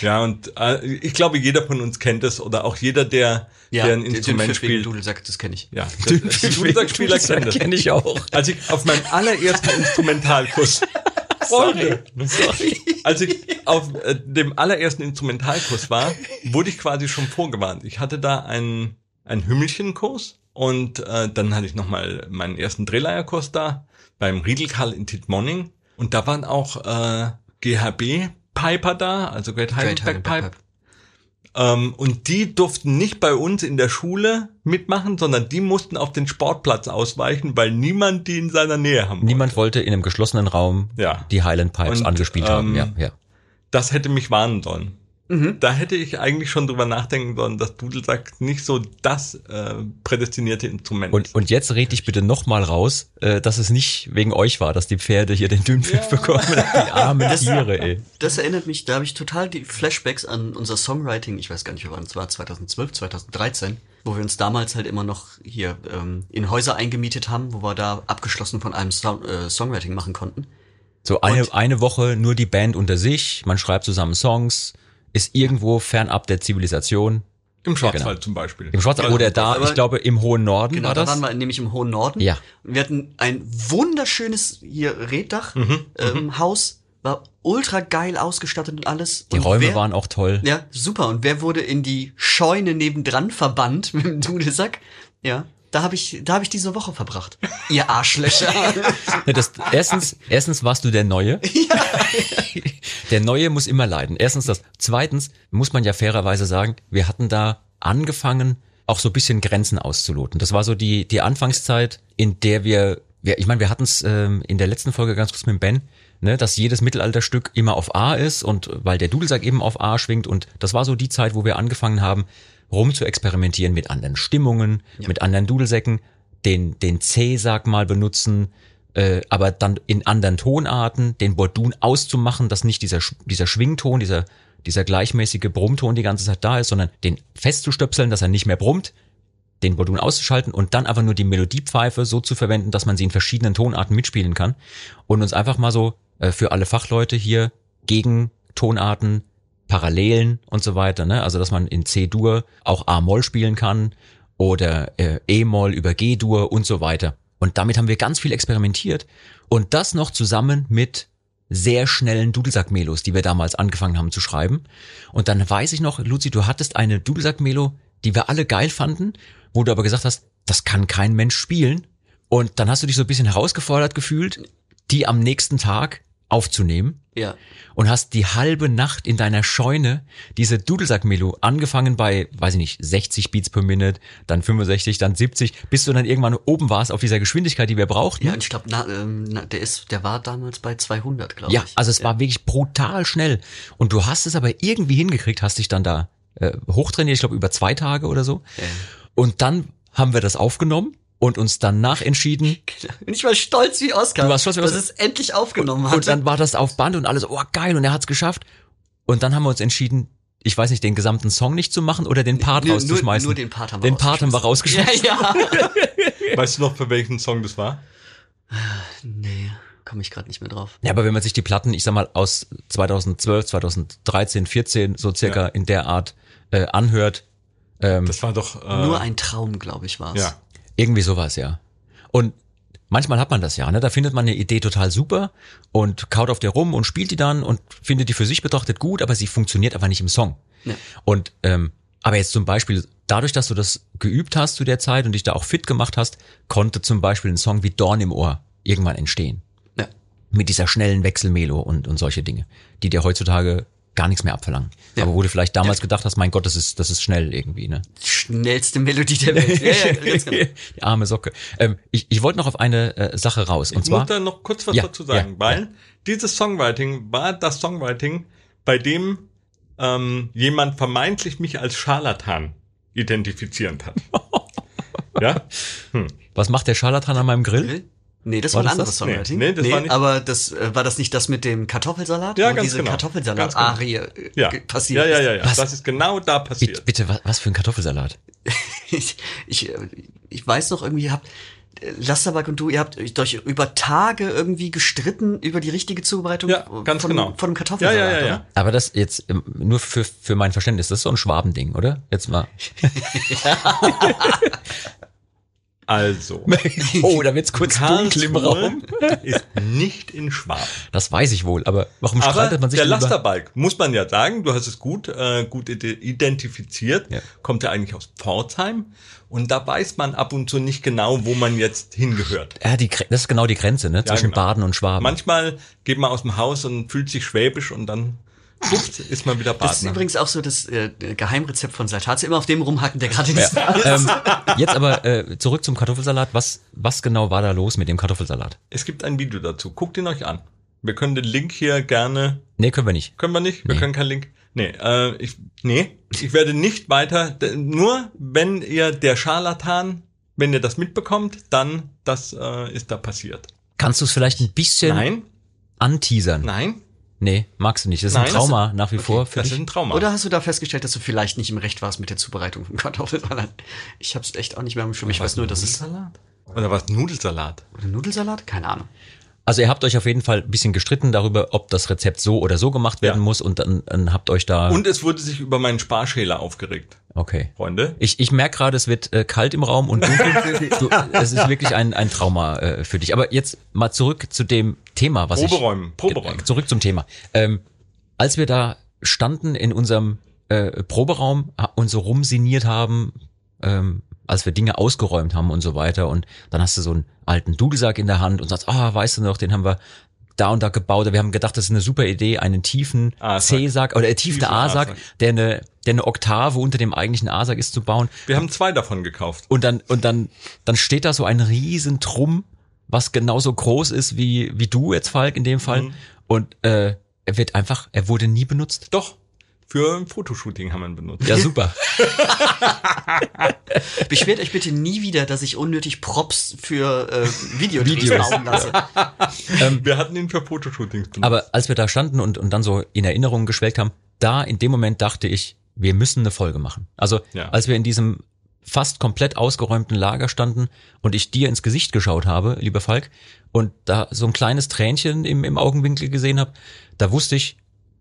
Ja, und äh, ich glaube, jeder von uns kennt es oder auch jeder, der, Ja, der ein Instrument spielt. Dudelsack, das kenne ich. Ja, [LAUGHS] das, die Dudelsackspieler kennen das. Kenne ich auch. Als ich auf meinem allerersten [LAUGHS] Instrumentalkurs, Freunde, als ich auf äh, dem allerersten Instrumentalkurs war, wurde ich quasi schon vorgewarnt. Ich hatte da einen, einen Hümmelchenkurs und äh, dann hatte ich nochmal meinen ersten Drehleierkurs da beim Riedelkarl in Tittmonning und da waren auch äh, GHB Piper da, also Great Heidelberg Pipe. Ähm, und die durften nicht bei uns in der Schule mitmachen, sondern die mussten auf den Sportplatz ausweichen, weil niemand die in seiner Nähe haben Niemand wollte in einem geschlossenen Raum Ja. die Highland Pipes Und, angespielt haben. ähm, Ja, ja. Das hätte mich warnen sollen. Mhm. Da hätte ich eigentlich schon drüber nachdenken sollen, dass Dudelsack nicht so das äh, prädestinierte Instrument Und, ist. und jetzt red dich bitte noch mal raus, äh, dass es nicht wegen euch war, dass die Pferde hier den Dünnpfiff bekommen. Die armen Tiere, ey. Das erinnert mich, da habe ich total die Flashbacks an unser Songwriting, ich weiß gar nicht, wann es war, 2012, 2013, wo wir uns damals halt immer noch hier ähm, in Häuser eingemietet haben, wo wir da abgeschlossen von einem Song, äh, Songwriting machen konnten. So eine, Und- eine Woche nur die Band unter sich, man schreibt zusammen Songs, ist irgendwo fernab der Zivilisation. Im Schwarzwald genau. zum Beispiel. Im Schwarzwald oder da, aber- ich glaube, im hohen Norden Genau, war da das. waren wir nämlich im hohen Norden. Ja. Und wir hatten ein wunderschönes hier Reddach, Mhm, ähm, Haus, war ultra geil ausgestattet und alles. die und Räume wer, waren auch toll. Ja, super. Und wer wurde in die Scheune nebendran verbannt mit dem Dudelsack? Ja, da habe ich, da habe ich diese Woche verbracht. Ihr Arschlöcher. [LAUGHS] Ja, das, erstens, erstens warst du der Neue. [LAUGHS] [LAUGHS] Der Neue muss immer leiden. Erstens das. Zweitens muss man ja fairerweise sagen, wir hatten da angefangen, auch so ein bisschen Grenzen auszuloten. Das war so die, die Anfangszeit, in der wir, wir ich meine, wir hatten es ähm, in der letzten Folge ganz kurz mit Ben, ne, dass jedes Mittelalterstück immer auf A ist und weil der Dudelsack eben auf A schwingt und das war so die Zeit, wo wir angefangen haben, rum zu experimentieren mit anderen Stimmungen, mit anderen Dudelsäcken, den, den C-Sack mal benutzen, äh, aber dann in anderen Tonarten den Bordun auszumachen, dass nicht dieser, dieser Schwington, dieser, dieser gleichmäßige Brummton die ganze Zeit da ist, sondern den festzustöpseln, dass er nicht mehr brummt, den Bordun auszuschalten und dann aber nur die Melodiepfeife so zu verwenden, dass man sie in verschiedenen Tonarten mitspielen kann und uns einfach mal so äh, für alle Fachleute hier gegen Tonarten, Parallelen und so weiter, ne? Also dass man in C-Dur auch A-Moll spielen kann oder äh, E-Moll über G-Dur und so weiter. Und damit haben wir ganz viel experimentiert und das noch zusammen mit sehr schnellen Dudelsack-Melos, die wir damals angefangen haben zu schreiben. Und dann weiß ich noch, Luzi, du hattest eine Dudelsack-Melo, die wir alle geil fanden, wo du aber gesagt hast, das kann kein Mensch spielen. Und dann hast du dich so ein bisschen herausgefordert gefühlt, die am nächsten Tag aufzunehmen ja. und hast die halbe Nacht in deiner Scheune diese Dudelsack-Melo angefangen bei, weiß ich nicht, 60 Beats per Minute, dann 65, dann 70, bis du dann irgendwann oben warst auf dieser Geschwindigkeit, die wir brauchten. Ja, und ich glaube, ähm, der ist, der war damals bei 200, glaube Ja, ich. also es war wirklich brutal schnell. Und du hast es aber irgendwie hingekriegt, hast dich dann da äh, hochtrainiert, ich glaube über zwei Tage oder so. Ja. Und dann haben wir das aufgenommen und uns danach entschieden, Und ich war stolz wie Oscar, Du warst stolz wie dass Oscar. es endlich aufgenommen hat. und dann war das auf Band und alles, oh geil, und er hat's geschafft. Und dann haben wir uns entschieden, ich weiß nicht, den gesamten Song nicht zu machen oder den Part nur, rauszuschmeißen. Nur, nur den Part haben wir Den Part haben wir rausgeschmissen. Ja, ja. [LAUGHS] Weißt du noch, für welchen Song das war? nee, komme ich gerade nicht mehr drauf. Ja, aber wenn man sich die Platten, ich sag mal, aus 2012, 2013, 14, so circa Ja. in der Art äh, anhört, ähm, Das war doch äh, Nur ein Traum, glaube ich, war's. ja. Irgendwie sowas, ja. Und manchmal hat man das ja, ne? Da findet man eine Idee total super und kaut auf der rum und spielt die dann und findet die für sich betrachtet gut, aber sie funktioniert einfach nicht im Song. Ja. Und ähm, aber jetzt zum Beispiel, dadurch, dass du das geübt hast zu der Zeit und dich da auch fit gemacht hast, konnte zum Beispiel ein Song wie Dorn im Ohr irgendwann entstehen. Ja. Mit dieser schnellen Wechselmelo und, und solche Dinge, die dir heutzutage gar nichts mehr abverlangen. Ja. Aber wo du vielleicht damals gedacht hast, mein Gott, das ist, das ist schnell irgendwie, ne? Schnellste Melodie der Welt. Ja, ja, [LAUGHS] genau. Die arme Socke. Ähm, ich, ich wollte noch auf eine äh, Sache raus. Und Ich zwar, muss da noch kurz was Ja, dazu sagen, ja, weil dieses Songwriting war das Songwriting, bei dem ähm, jemand vermeintlich mich als Scharlatan identifizierend hat. [LAUGHS] ja? was macht der Scharlatan an meinem Grill? Nee, das War war, ein anderes? Songwriting. Nee, nee, das war nicht- aber das äh, war das nicht das mit dem Kartoffelsalat? Ja, wo ganz diese genau. Kartoffelsalat-Arie äh, Ja. passiert ja, ja, ja, ja. Was? Das ist genau da Bitte, passiert. bitte was, was für ein Kartoffelsalat? [LAUGHS] ich, ich, ich weiß noch irgendwie, ihr habt äh, Lasterberg und du, ihr habt euch über Tage irgendwie gestritten über die richtige Zubereitung Ja, ganz von, genau. von einem Kartoffelsalat, Ja, ja, ja, oder? ja. Aber das jetzt ähm, nur für, für mein Verständnis, das ist so ein Schwabending, oder? Jetzt mal. [LAUGHS] [LAUGHS] Also, [LAUGHS] Oh, da wird's kurz dunkel im Raum. [LAUGHS] ist nicht in Schwaben. Das weiß ich wohl, aber warum Aber streitet man sich der Lasterbalk, muss man ja sagen, du hast es gut, äh, gut ide- identifiziert, Ja. kommt ja eigentlich aus Pforzheim und da weiß man ab und zu nicht genau, wo man jetzt hingehört. Ja, die, das ist genau die Grenze, ne? Zwischen genau. Baden und Schwaben. Manchmal geht man aus dem Haus und fühlt sich schwäbisch und dann schwupps, ist man wieder Das ist übrigens auch so das äh, Geheimrezept von Saltatze. Immer auf dem rumhacken, der gerade nicht Ja, ähm, jetzt aber äh, zurück zum Kartoffelsalat. Was, was genau war da los mit dem Kartoffelsalat? Es gibt ein Video dazu, guckt ihn euch an. Wir können den Link hier gerne, Nee, können wir nicht. können wir nicht? Wir Nee. können keinen Link. Nee, äh, ich, nee, ich werde nicht weiter, nur wenn ihr der Scharlatan, wenn ihr das mitbekommt, dann, das äh, ist da passiert. Kannst du es vielleicht ein bisschen Nein, anteasern? nein, Nee, magst du nicht. Das ist Nein, ein das- Trauma nach wie vor für das ist dich. ein Trauma. Oder hast du da festgestellt, dass du vielleicht nicht im Recht warst mit der Zubereitung vom Kartoffelsalat? Ich hab's echt auch nicht mehr für mich. Ich weiß nur, dass es Nudelsalat? Oder was? Nudelsalat? oder Nudelsalat, keine Ahnung. Also ihr habt euch auf jeden Fall ein bisschen gestritten darüber, ob das Rezept so oder so gemacht werden Ja. muss und dann, dann habt euch da. Und es wurde sich über meinen Sparschäler aufgeregt, okay. Freunde. Ich, ich merke gerade, es wird äh, kalt im Raum und dunkel. [LAUGHS] du, es ist wirklich ein, ein Trauma äh, für dich. Aber jetzt mal zurück zu dem Thema, was Proberäumen, ich... Proberäumen. Zurück zum Thema. Ähm, als wir da standen in unserem äh, Proberaum und so rumsiniert haben, ähm, als wir Dinge ausgeräumt haben und so weiter und dann hast du so einen alten Dudelsack in der Hand und sagst, ah, weißt du noch, den haben wir da und da gebaut. Wir haben gedacht, das ist eine super Idee, einen tiefen A-Sack. C-Sack oder äh, tiefen A-Sack. der eine, der eine Oktave unter dem eigentlichen A-Sack ist zu bauen. Wir haben zwei davon gekauft. Und dann, und dann, dann steht da so ein riesen Trumm, was genauso groß ist wie, wie du jetzt, Falk, in dem Fall. Mhm. Und äh, er wird einfach, er wurde nie benutzt. Doch, für ein Fotoshooting haben wir ihn benutzt. Ja, super. [LAUGHS] Beschwert euch bitte nie wieder, dass ich unnötig Props für äh, Videodrehs Videos. bauen lasse. [LAUGHS] Wir hatten ihn für Fotoshootings benutzt. Aber als wir da standen und, und dann so in Erinnerungen geschwelgt haben, da in dem Moment dachte ich, wir müssen eine Folge machen. Also Ja. als wir in diesem fast komplett ausgeräumten Lager standen und ich dir ins Gesicht geschaut habe, lieber Falk, und da so ein kleines Tränchen im, im Augenwinkel gesehen habe, da wusste ich,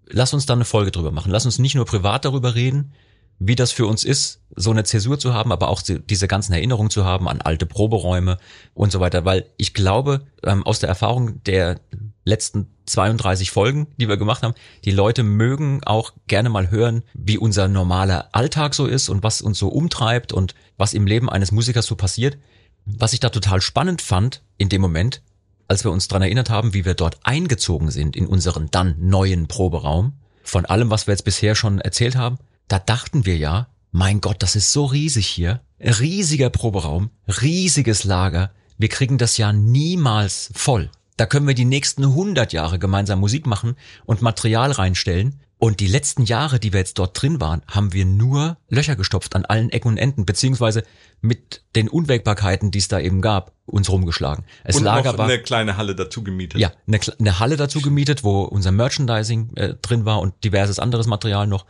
lass uns da eine Folge drüber machen. Lass uns nicht nur privat darüber reden, wie das für uns ist, so eine Zäsur zu haben, aber auch die- diese ganzen Erinnerungen zu haben an alte Proberäume und so weiter, weil ich glaube, ähm, aus der Erfahrung der letzten 32 Folgen, die wir gemacht haben, die Leute mögen auch gerne mal hören, wie unser normaler Alltag so ist und was uns so umtreibt und was im Leben eines Musikers so passiert. Was ich da total spannend fand in dem Moment, als wir uns dran erinnert haben, wie wir dort eingezogen sind in unseren dann neuen Proberaum, von allem, was wir jetzt bisher schon erzählt haben, da dachten wir ja, mein Gott, das ist so riesig hier, riesiger Proberaum, riesiges Lager, wir kriegen das ja niemals voll. Da können wir die nächsten 100 Jahre gemeinsam Musik machen und Material reinstellen. Und die letzten Jahre, die wir jetzt dort drin waren, haben wir nur Löcher gestopft an allen Ecken und Enden, beziehungsweise mit den Unwägbarkeiten, die es da eben gab, uns rumgeschlagen. Es und lag noch aber eine kleine Halle dazu gemietet. ja, eine, eine Halle dazu gemietet, wo unser Merchandising äh, drin war und diverses anderes Material noch.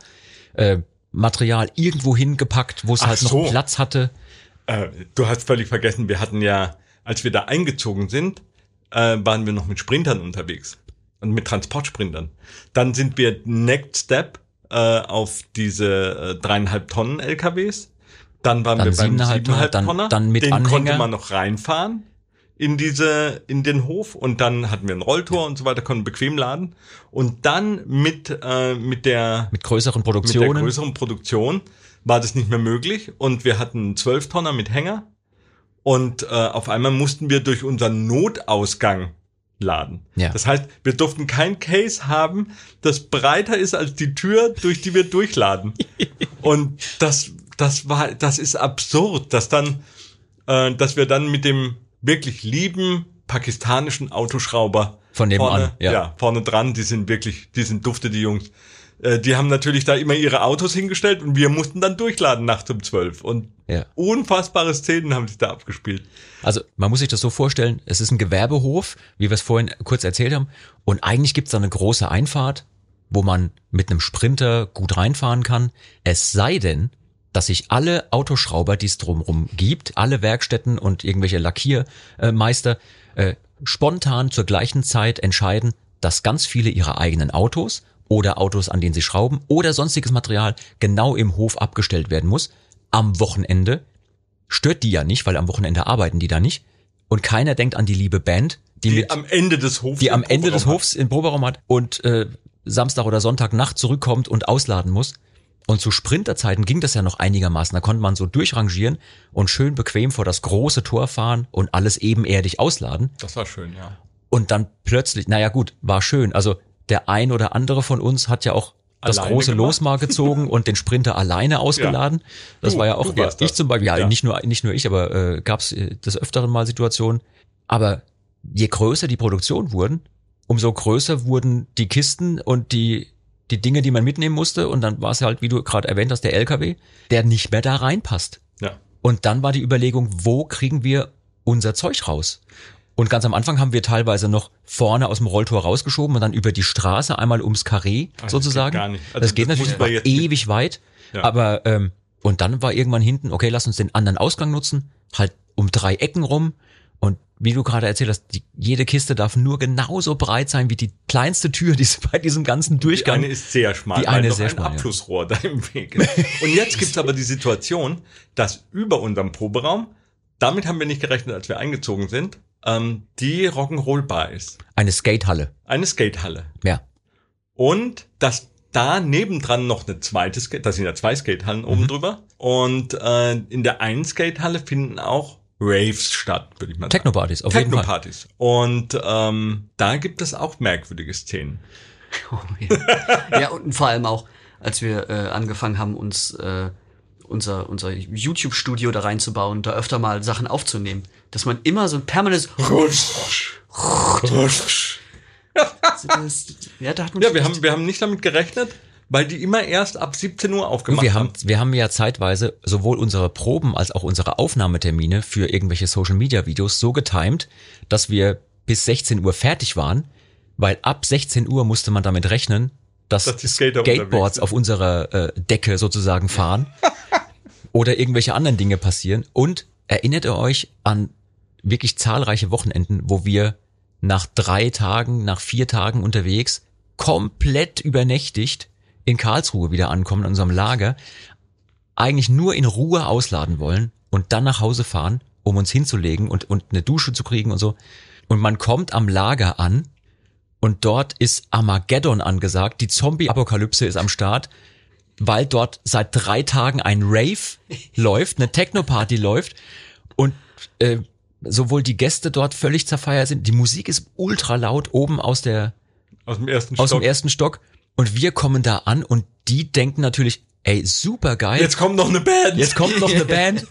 Äh, Material irgendwo hingepackt, wo es Ach halt noch so. Platz hatte. Äh, du hast völlig vergessen, wir hatten ja, als wir da eingezogen sind, äh, waren wir noch mit Sprintern unterwegs. Und mit Transportsprintern. Dann sind wir Next Step äh, auf diese äh, dreieinhalb Tonnen LKWs. Dann waren Dann wir beim siebeneinhalb Tonner, dann- dann mit Den Anhänger. konnte man noch reinfahren. in diese, in den Hof und dann hatten wir ein Rolltor und so weiter, konnten bequem laden. Und dann mit, äh, mit der, Mit größeren mit der Produktionen. größeren Produktion war das nicht mehr möglich und wir hatten 12 Tonner mit Hänger und äh, auf einmal mussten wir durch unseren Notausgang laden. Ja. Das heißt, wir durften kein Case haben, das breiter ist als die Tür, durch die wir durchladen. [LAUGHS] und das, das war, das ist absurd, dass dann, äh, dass wir dann mit dem wirklich lieben pakistanischen Autoschrauber Von nebenan, vorne, ja. ja, vorne dran, die sind wirklich, die sind dufte, die Jungs. Äh, Die haben natürlich da immer ihre Autos hingestellt und wir mussten dann durchladen nachts um zwölf. Und Ja. unfassbare Szenen haben sich da abgespielt. Also man muss sich das so vorstellen, es ist ein Gewerbehof, wie wir es vorhin kurz erzählt haben. Und eigentlich gibt's da eine große Einfahrt, wo man mit einem Sprinter gut reinfahren kann. Es sei denn, dass sich alle Autoschrauber, die es drumherum gibt, alle Werkstätten und irgendwelche Lackiermeister äh, spontan zur gleichen Zeit entscheiden, dass ganz viele ihrer eigenen Autos oder Autos, an denen sie schrauben oder sonstiges Material genau im Hof abgestellt werden muss. Am Wochenende stört die ja nicht, weil am Wochenende arbeiten die da nicht. Und keiner denkt an die liebe Band, die, Die mit, am Ende des Hofs. die am im Ende des Hofs in Proberaum hat und äh, Samstag oder Sonntagnacht zurückkommt und ausladen muss. Und zu Sprinterzeiten ging das ja noch einigermaßen. Da konnte man so durchrangieren und schön bequem vor das große Tor fahren und alles ebenerdig ausladen. Das war schön, ja. Und dann plötzlich, naja gut, war schön. Also der ein oder andere von uns hat ja auch das Alleine große gemacht? Los mal gezogen und den Sprinter [LAUGHS] alleine ausgeladen. Das Du- war ja auch, ja, ich zum Beispiel, ja, Ja. nicht nur nicht nur ich, aber äh, gab es des Öfteren mal Situationen. Aber je größer die Produktion wurden, umso größer wurden die Kisten und die die Dinge, die man mitnehmen musste. Und dann war es halt, wie du gerade erwähnt hast, der LKW, der nicht mehr da reinpasst. Ja. Und dann war die Überlegung, wo kriegen wir unser Zeug raus? Und ganz am Anfang haben wir teilweise noch vorne aus dem Rolltor rausgeschoben und dann über die Straße einmal ums Karree das sozusagen. geht gar nicht. Also das geht das natürlich jetzt nicht- ewig weit. Ja. Aber ähm, und dann war irgendwann hinten, okay, lass uns den anderen Ausgang nutzen, halt um drei Ecken rum. Und wie du gerade erzählt hast, die, jede Kiste darf nur genauso breit sein wie die kleinste Tür, die es [LAUGHS] bei diesem ganzen Die Durchgang. eine ist sehr schmal, Die eine weil sehr ein schmal, ja. Abflussrohr da im Weg ist. Und jetzt gibt's aber die Situation, dass über unserem Proberaum, damit haben wir nicht gerechnet, als wir eingezogen sind, ähm, die Rock'n'Roll Bar ist. eine Skatehalle. Eine Skatehalle. Ja. Und dass da nebendran noch eine zweite Skate, da sind ja zwei Skatehallen Mhm. oben drüber. Und äh, in der einen Skatehalle finden auch Raves statt, würde ich mal sagen. Technopartys, auf jeden Fall. Technopartys. Und ähm, da gibt es auch merkwürdige Szenen. Oh, [LAUGHS] ja. ja, und vor allem auch, als wir äh, angefangen haben, uns äh, unser, unser YouTube-Studio da reinzubauen, da öfter mal Sachen aufzunehmen, dass man immer so ein permanentes ja, da hat man Ja, wir haben, wir haben nicht damit gerechnet, weil die immer erst ab 17 Uhr aufgemacht wir haben, haben. wir haben ja zeitweise sowohl unsere Proben als auch unsere Aufnahmetermine für irgendwelche Social Media Videos so getimed, dass wir bis 16 Uhr fertig waren, weil ab 16 Uhr musste man damit rechnen, dass, Dass Skateboards auf unserer äh, Decke sozusagen fahren [LAUGHS] oder irgendwelche anderen Dinge passieren. Und erinnert ihr euch an wirklich zahlreiche Wochenenden, wo wir nach drei Tagen, nach vier Tagen unterwegs komplett übernächtigt in Karlsruhe wieder ankommen, in unserem Lager, eigentlich nur in Ruhe ausladen wollen und dann nach Hause fahren, um uns hinzulegen und, und eine Dusche zu kriegen und so. Und man kommt am Lager an und dort ist Armageddon angesagt, die Zombie-Apokalypse ist am Start, weil dort seit drei Tagen ein Rave läuft, eine Techno-Party läuft und äh, sowohl die Gäste dort völlig zerfeiert sind, die Musik ist ultra laut oben aus der Aus dem ersten aus Stock. dem ersten Stock und wir kommen da an und die denken natürlich, ey, super geil. Jetzt kommt noch eine Band. Jetzt kommt noch eine [LAUGHS] Band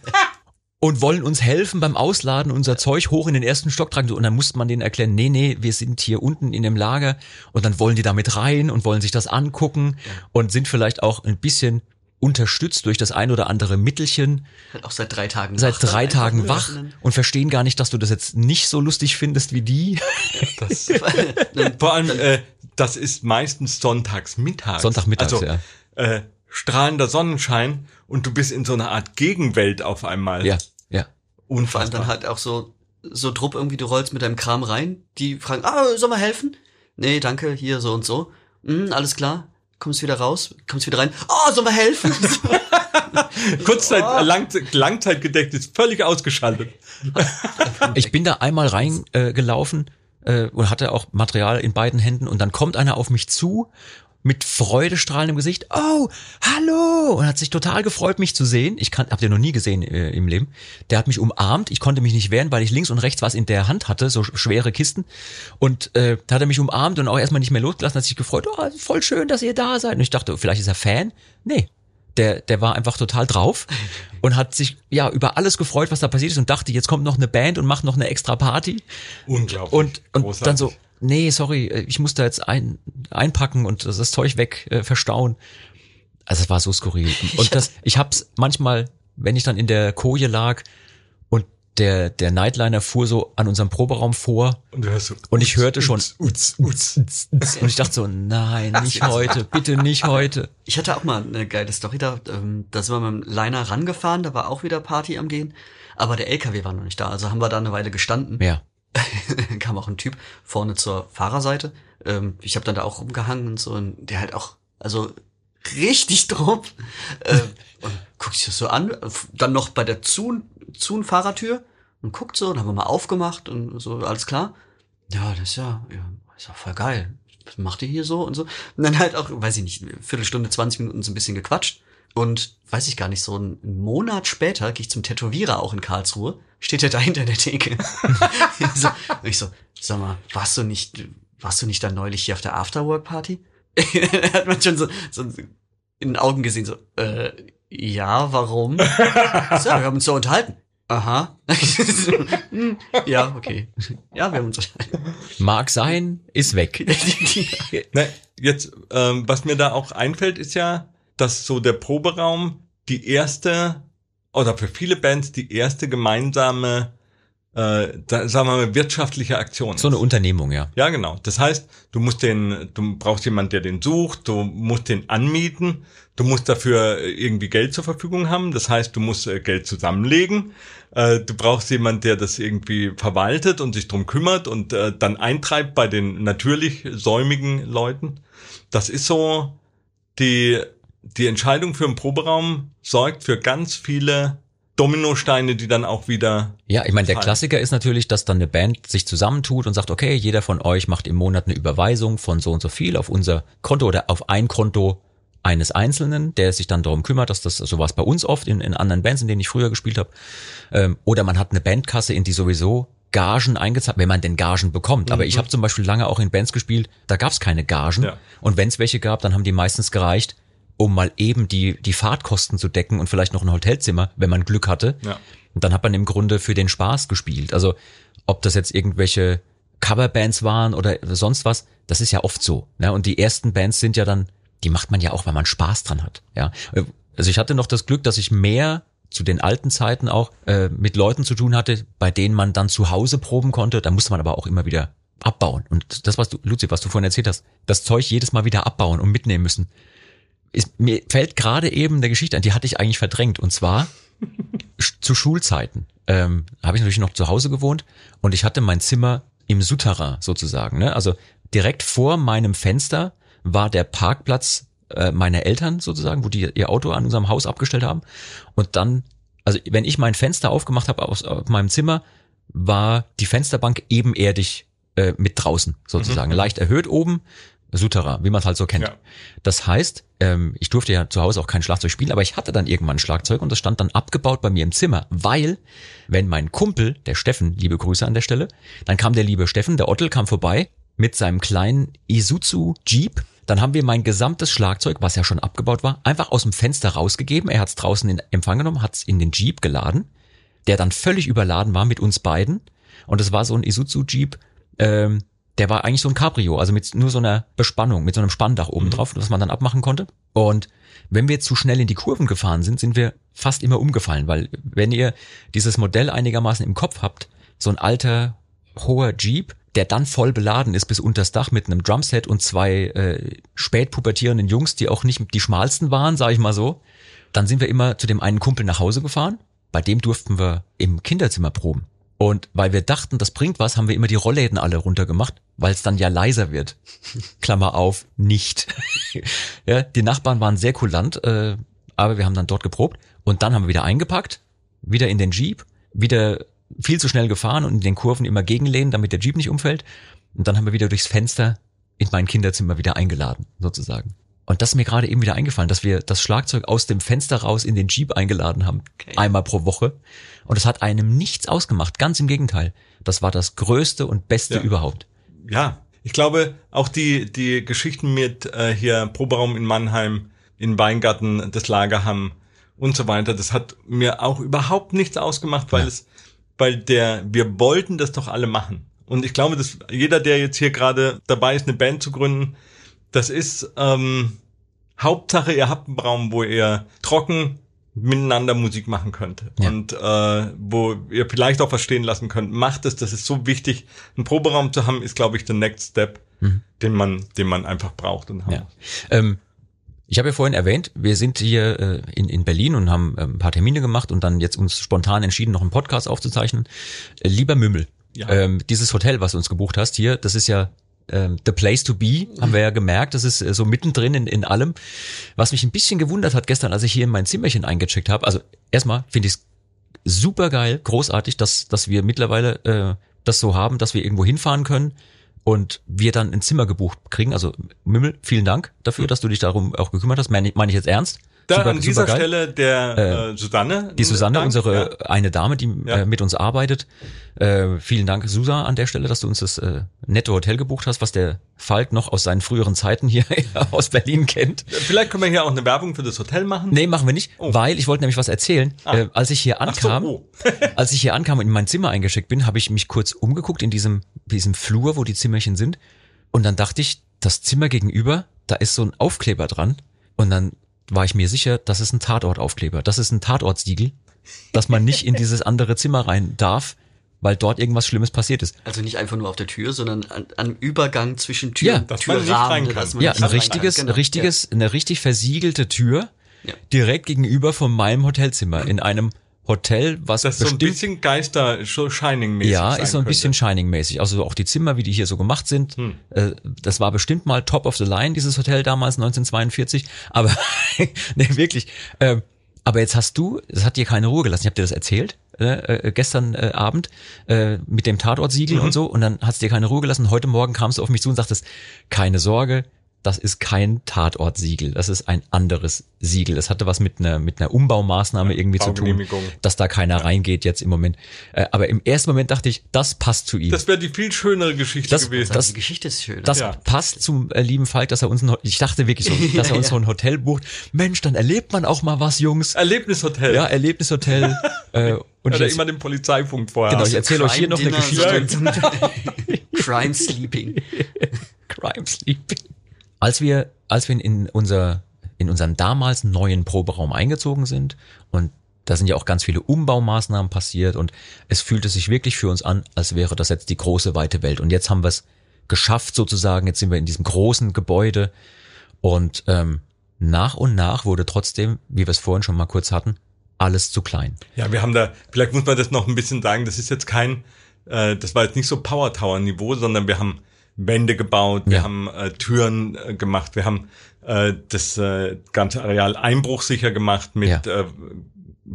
und wollen uns helfen beim Ausladen, unser Zeug hoch in den ersten Stock tragen. Und dann musste man denen erklären, nee, nee, wir sind hier unten in dem Lager. Und dann wollen die damit rein und wollen sich das angucken und sind vielleicht auch ein bisschen unterstützt durch das ein oder andere Mittelchen, Halt auch seit drei Tagen seit wach drei Tagen wach und verstehen gar nicht, dass du das jetzt nicht so lustig findest wie die. Das, [LAUGHS] [LAUGHS] vor allem, äh, das ist meistens sonntags mittags. Sonntagmittags, also, ja. Äh, strahlender Sonnenschein und du bist in so einer Art Gegenwelt auf einmal. Ja, ja. Vor allem Unfassbar. dann halt auch so, so Drupp irgendwie, du rollst mit deinem Kram rein, die fragen, ah, soll mal helfen? Nee, danke, hier so und so. Hm, alles klar. Kommst wieder raus, kommst wieder rein. Oh, soll mal helfen? [LAUGHS] Kurzzeit, Lang, Langzeitgedächtnis völlig ausgeschaltet. [LAUGHS] Ich bin da einmal reingelaufen äh, gelaufen, äh, und hatte auch Material in beiden Händen und dann kommt einer auf mich zu mit freudestrahlendem Gesicht. Oh, hallo! Und hat sich total gefreut, mich zu sehen. Ich kann, hab den noch nie gesehen äh, im Leben. Der hat mich umarmt. Ich konnte mich nicht wehren, weil ich links und rechts was in der Hand hatte, so schwere Kisten. Und äh, da hat er mich umarmt und auch erstmal nicht mehr losgelassen, hat sich gefreut. Oh, voll schön, dass ihr da seid. Und ich dachte, vielleicht ist er Fan. Nee, der, der war einfach total drauf und hat sich ja über alles gefreut, was da passiert ist und dachte, jetzt kommt noch eine Band und macht noch eine extra Party. Unglaublich. Und, und Großartig. dann so, nee, sorry, ich muss da jetzt ein, einpacken und das Zeug weg äh, verstauen. Also es war so skurril. [LAUGHS] Und das, ich hab's manchmal, wenn ich dann in der Koje lag und der, der Nightliner fuhr so an unserem Proberaum vor Und, du hörst so, und ich hörte schon, Uts, uts, uts. [LAUGHS] und ich dachte so, nein, nicht heute, bitte nicht [LAUGHS] heute. Ich hatte auch mal eine geile Story da. Ähm, da sind wir mit dem Liner rangefahren, da war auch wieder Party am Gehen. Aber der LKW war noch nicht da, also haben wir da eine Weile gestanden. Ja. [LAUGHS] Kam auch ein Typ vorne zur Fahrerseite. Ähm, ich habe dann da auch rumgehangen und so, und der halt auch, also richtig drauf. ähm, und guckt sich das so an, dann noch bei der Zun, Zun-Fahrertür und guckt so, dann haben wir mal aufgemacht und so, alles klar. Ja, das ist ja, ja, ist ja voll geil. Was macht ihr hier so und so? Und dann halt auch, weiß ich nicht, eine Viertelstunde, 20 Minuten so ein bisschen gequatscht. Und weiß ich gar nicht, so einen Monat später gehe ich zum Tätowierer auch in Karlsruhe, steht er da hinter der Theke. [LAUGHS] so, und ich so, sag mal, warst du nicht, warst du nicht da neulich hier auf der Afterwork-Party? da [LAUGHS] hat man schon so, so in den Augen gesehen, so, äh, ja, warum? [LAUGHS] so, wir haben uns so unterhalten. Aha. Ja, okay. Ja, wir haben uns unterhalten. Mag sein, ist weg. Ne, jetzt, ähm, was mir da auch einfällt, ist ja, dass so der Proberaum die erste, oder für viele Bands die erste gemeinsame, äh, da, sagen wir mal, wirtschaftliche Aktion So eine ist. Unternehmung, ja. Ja, genau. Das heißt, du musst den, du brauchst jemanden, der den sucht, du musst den anmieten, du musst dafür äh, irgendwie Geld zur Verfügung haben. Das heißt, du musst äh, Geld zusammenlegen. Äh, du brauchst jemanden, der das irgendwie verwaltet und sich drum kümmert und äh, dann eintreibt bei den natürlich säumigen Leuten. Das ist so die, die Entscheidung für einen Proberaum sorgt für ganz viele Dominosteine, die dann auch wieder Ja, ich meine, der. Klassiker ist natürlich, dass dann eine Band sich zusammentut und sagt, okay, jeder von euch macht im Monat eine Überweisung von so und so viel auf unser Konto oder auf ein Konto eines Einzelnen, der sich dann darum kümmert, dass das, so war es bei uns oft in, in anderen Bands, in denen ich früher gespielt habe. Ähm, oder man hat eine Bandkasse, in die sowieso Gagen eingezahlt, wenn man denn Gagen bekommt. Aber ich habe zum Beispiel lange auch in Bands gespielt, da gab es keine Gagen. Ja. Und wenn es welche gab, dann haben die meistens gereicht, um mal eben die, die Fahrtkosten zu decken und vielleicht noch ein Hotelzimmer, wenn man Glück hatte. Ja. Und dann hat man im Grunde für den Spaß gespielt. Also ob das jetzt irgendwelche Coverbands waren oder sonst was, das ist ja oft so. Ne? Und die ersten Bands sind ja dann, die macht man ja auch, weil man Spaß dran hat. Ja. Also ich hatte noch das Glück, dass ich mehr zu den alten Zeiten auch äh, mit Leuten zu tun hatte, bei denen man dann zu Hause proben konnte. Da musste man aber auch immer wieder abbauen. Und das, was du, Luzi, was du vorhin erzählt hast, das Zeug jedes Mal wieder abbauen und mitnehmen müssen. Ist, mir fällt gerade eben eine Geschichte an, die hatte ich eigentlich verdrängt. Und zwar [LAUGHS] zu Schulzeiten ähm, habe ich natürlich noch zu Hause gewohnt und ich hatte mein Zimmer im Souterrain sozusagen. Ne? Also direkt vor meinem Fenster war der Parkplatz äh, meiner Eltern sozusagen, wo die ihr Auto an unserem Haus abgestellt haben. Und dann, also wenn ich mein Fenster aufgemacht habe aus, aus meinem Zimmer, war die Fensterbank ebenerdig äh, mit draußen sozusagen. Leicht erhöht oben, Souterrain, wie man es halt so kennt. Ja. Das heißt, ähm, ich durfte ja zu Hause auch kein Schlagzeug spielen, aber ich hatte dann irgendwann ein Schlagzeug und das stand dann abgebaut bei mir im Zimmer, weil, wenn mein Kumpel, der Steffen, liebe Grüße an der Stelle, dann kam der liebe Steffen, der Ottel kam vorbei mit seinem kleinen Isuzu Jeep. Dann haben wir mein gesamtes Schlagzeug, was ja schon abgebaut war, einfach aus dem Fenster rausgegeben. Er hat es draußen in Empfang genommen, hat es in den Jeep geladen, der dann völlig überladen war mit uns beiden. Und es war so ein Isuzu Jeep, ähm, der war eigentlich so ein Cabrio, also mit nur so einer Bespannung, mit so einem Spanndach oben drauf, das man dann abmachen konnte. Und wenn wir zu schnell in die Kurven gefahren sind, sind wir fast immer umgefallen, weil wenn ihr dieses Modell einigermaßen im Kopf habt, so ein alter, hoher Jeep, der dann voll beladen ist bis unters Dach mit einem Drumset und zwei äh, spätpubertierenden Jungs, die auch nicht die schmalsten waren, sage ich mal so, dann sind wir immer zu dem einen Kumpel nach Hause gefahren. Bei dem durften wir im Kinderzimmer proben. Und weil wir dachten, das bringt was, haben wir immer die Rollläden alle runtergemacht, weil es dann ja leiser wird. [LAUGHS] Klammer auf, nicht. [LAUGHS] ja, die Nachbarn waren sehr kulant, äh, aber wir haben dann dort geprobt und dann haben wir wieder eingepackt, wieder in den Jeep, wieder viel zu schnell gefahren und in den Kurven immer gegenlehnen, damit der Jeep nicht umfällt. Und dann haben wir wieder durchs Fenster in mein Kinderzimmer wieder eingeladen, sozusagen. Und das ist mir gerade eben wieder eingefallen, dass wir das Schlagzeug aus dem Fenster raus in den Jeep eingeladen haben, Okay. einmal pro Woche. Und es hat einem nichts ausgemacht, ganz im Gegenteil. Das war das Größte und Beste Ja. überhaupt. Ja, ich glaube, auch die, die Geschichten mit äh, hier Proberaum in Mannheim, in Weingarten, das Lagerham und so weiter, das hat mir auch überhaupt nichts ausgemacht, weil Ja. es, weil der, wir wollten das doch alle machen. Und ich glaube, dass jeder, der jetzt hier gerade dabei ist, eine Band zu gründen, das ist ähm, Hauptsache, ihr habt einen Raum, wo ihr trocken miteinander Musik machen könnt Ja. und äh, wo ihr vielleicht auch was stehen lassen könnt. Macht es, das ist so wichtig. Einen Proberaum zu haben, ist, glaube ich, der Next Step, den man, den man einfach braucht und haben Mhm. Ja. Ähm, ich habe ja vorhin erwähnt, wir sind hier äh, in, in Berlin und haben äh, ein paar Termine gemacht und dann jetzt uns spontan entschieden, noch einen Podcast aufzuzeichnen. Äh, lieber Mümmel, Ja. ähm, dieses Hotel, was du uns gebucht hast hier, das ist ja ähm, the place to be, haben wir ja gemerkt. Das ist äh, so mittendrin in, in allem. Was mich ein bisschen gewundert hat gestern, als ich hier in mein Zimmerchen eingecheckt habe. Also erstmal finde ich es super geil, großartig, dass, dass wir mittlerweile äh, das so haben, dass wir irgendwo hinfahren können und wir dann ein Zimmer gebucht kriegen. Also Mümmel, vielen Dank dafür, dass du dich darum auch gekümmert hast. Meine, meine ich jetzt ernst? Da Super- an dieser supergeil. Stelle der äh, Susanne. Die Susanne, Dank, unsere ja. eine Dame, die Ja. äh, mit uns arbeitet. Äh, vielen Dank, Susa, an der Stelle, dass du uns das äh, nette Hotel gebucht hast, was der Falk noch aus seinen früheren Zeiten hier [LAUGHS] aus Berlin kennt. Vielleicht können wir hier auch eine Werbung für das Hotel machen. Nee, machen wir nicht, weil ich wollte nämlich was erzählen. Äh, als ich hier Oh. Ach so, ankam, oh. [LAUGHS] als ich hier ankam und in mein Zimmer eingeschickt bin, habe ich mich kurz umgeguckt in diesem, diesem Flur, wo die Zimmerchen sind. Und dann dachte ich, das Zimmer gegenüber, da ist so ein Aufkleber dran. Und dann war ich mir sicher, das ist ein Tatortaufkleber. Das ist ein Tatortsiegel, dass man nicht in dieses andere Zimmer rein darf, weil dort irgendwas Schlimmes passiert ist. Also nicht einfach nur auf der Tür, sondern an, am Übergang zwischen Tür Ja. und Türrahmen, Ja, ein richtiges, Genau. richtiges, eine richtig versiegelte Tür Ja. direkt gegenüber von meinem Hotelzimmer in einem Hotel, was Das ist so ein bestimmt bisschen Geister, so Shining-mäßig Ja, ist so ein bisschen könnte. Shining-mäßig. Also auch die Zimmer, wie die hier so gemacht sind. Hm. Äh, das war bestimmt mal top of the line, dieses Hotel damals, 1942. Aber, [LAUGHS] nee, wirklich. Ähm, aber jetzt hast du, es hat dir keine Ruhe gelassen. Ich habe dir das erzählt, äh, äh, gestern äh, Abend, äh, mit dem Tatortsiegel Mhm. und so. Und dann hat es dir keine Ruhe gelassen. Heute Morgen kamst du auf mich zu und sagtest, keine Sorge, das ist kein Tatortsiegel. Das ist ein anderes Siegel. Das hatte was mit einer, mit einer Umbaumaßnahme irgendwie zu tun, dass da keiner reingeht jetzt im Moment. Äh, aber im ersten Moment dachte ich, das passt zu ihm. Das wäre die viel schönere Geschichte Das- gewesen. das- Die Geschichte ist schön. Das Ja. passt zum äh, lieben Falk, dass er uns ein, ich dachte wirklich so, [LAUGHS] dass er uns so ein Hotel bucht. Mensch, dann erlebt man auch mal was, Jungs. Erlebnishotel. Ja, Erlebnishotel. [LAUGHS] äh, und Oder ich, immer den Polizeifunk vorher. Genau, ich erzähle euch hier noch eine Geschichte. [LAUGHS] Crime Sleeping. Crime Sleep. Als wir, als wir in unser, in unseren damals neuen Proberaum eingezogen sind und da sind ja auch ganz viele Umbaumaßnahmen passiert und es fühlte sich wirklich für uns an, als wäre das jetzt die große weite Welt. Und jetzt haben wir es geschafft sozusagen. Jetzt sind wir in diesem großen Gebäude und ähm, nach und nach wurde trotzdem, wie wir es vorhin schon mal kurz hatten, alles zu klein. Ja, wir haben da, vielleicht muss man das noch ein bisschen sagen, das ist jetzt kein, äh, das war jetzt nicht so Power Tower Niveau, sondern wir haben Wände gebaut, wir Ja. haben äh, Türen äh, gemacht, wir haben äh, das äh, ganze Areal einbruchsicher gemacht mit Ja. äh,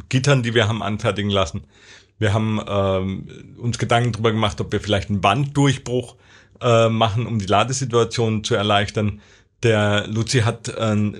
Gittern, die wir haben anfertigen lassen. Wir haben ähm, uns Gedanken darüber gemacht, ob wir vielleicht einen Wanddurchbruch äh, machen, um die Ladesituation zu erleichtern. Der Luzi hat äh,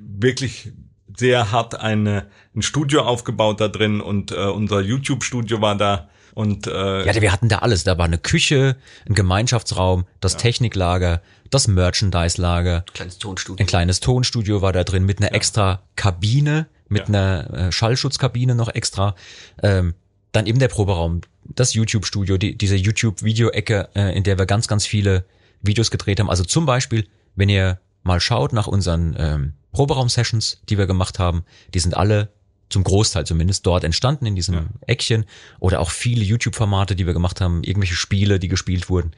wirklich sehr hart eine, ein Studio aufgebaut da drin und äh, unser YouTube-Studio war da und äh, Ja, wir hatten da alles. Da war eine Küche, ein Gemeinschaftsraum, das Techniklager, das Merchandise-Lager, Kleines Tonstudio. ein kleines Tonstudio war da drin mit einer extra Kabine, mit Ja. einer äh, Schallschutzkabine noch extra. Ähm, dann eben der Proberaum, das YouTube-Studio, die, diese YouTube-Video-Ecke, äh, in der wir ganz, ganz viele Videos gedreht haben. Also zum Beispiel, wenn ihr mal schaut nach unseren ähm, Proberaum-Sessions, die wir gemacht haben, die sind alle zum Großteil zumindest dort entstanden in diesem Ja. Eckchen oder auch viele YouTube-Formate, die wir gemacht haben, irgendwelche Spiele, die gespielt wurden.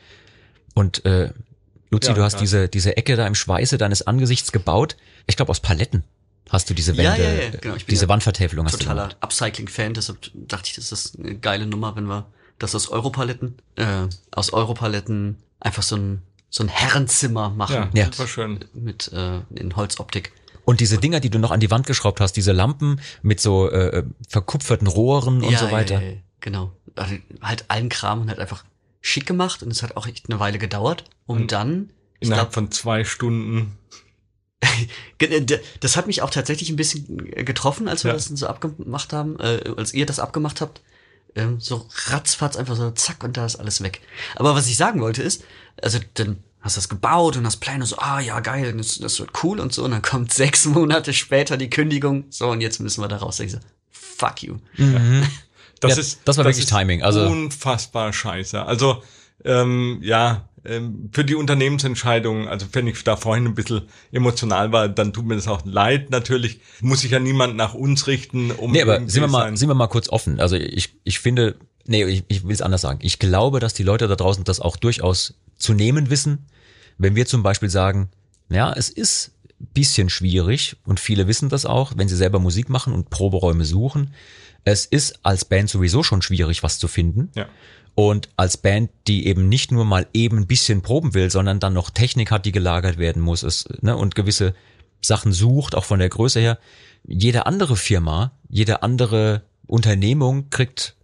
Und äh, Luzi, Ja, du hast ja. diese diese Ecke da im Schweiße deines Angesichts gebaut. Ich glaube aus Paletten hast du diese Wände, Ja, ja, ja, genau. Ich bin diese ja Wandvertäfelung hast du Totaler gemacht. Upcycling-Fan, deshalb dachte ich, das ist eine geile Nummer, wenn wir das aus Europaletten, äh, aus Europaletten einfach so ein, so ein Herrenzimmer machen. ja, super schön. Mit äh, in Holzoptik. Und diese Dinger, die du noch an die Wand geschraubt hast, diese Lampen mit so äh, verkupferten Rohren und ja, so weiter. Ja, ja, genau. Also halt allen Kram und halt einfach schick gemacht und es hat auch echt eine Weile gedauert, um Und dann Innerhalb glaub, von zwei Stunden. [LAUGHS] Das hat mich auch tatsächlich ein bisschen getroffen, als wir Ja. das so abgemacht haben, äh, als ihr das abgemacht habt. Ähm, so ratzfatz einfach so zack und da ist alles weg. Aber was ich sagen wollte ist, also dann hast du das gebaut und hast Pläne so, ah ja geil, das, das wird cool und so und dann kommt [LAUGHS] sechs Monate später die Kündigung, so und jetzt müssen wir da raus. Ich so, fuck you. [LAUGHS] Das Ja, ist, das war wirklich ist Timing, also- unfassbar scheiße. Also ähm, ja, ähm, für die Unternehmensentscheidung, also wenn ich da vorhin ein bisschen emotional war, dann tut mir das auch leid. Natürlich muss sich ja niemand nach uns richten, um Nee, aber sind wir mal, sind wir mal kurz offen. Also ich, ich finde, nee, ich, ich will es anders sagen. Ich glaube, dass die Leute da draußen das auch durchaus zu nehmen wissen. Wenn wir zum Beispiel sagen, ja, es ist ein bisschen schwierig und viele wissen das auch, wenn sie selber Musik machen und Proberäume suchen. Es ist als Band sowieso schon schwierig, was zu finden. Ja. Und als Band, die eben nicht nur mal eben ein bisschen proben will, sondern dann noch Technik hat, die gelagert werden muss es, ne, und gewisse Sachen sucht, auch von der Größe her. Jede andere Firma, jede andere Unternehmung kriegt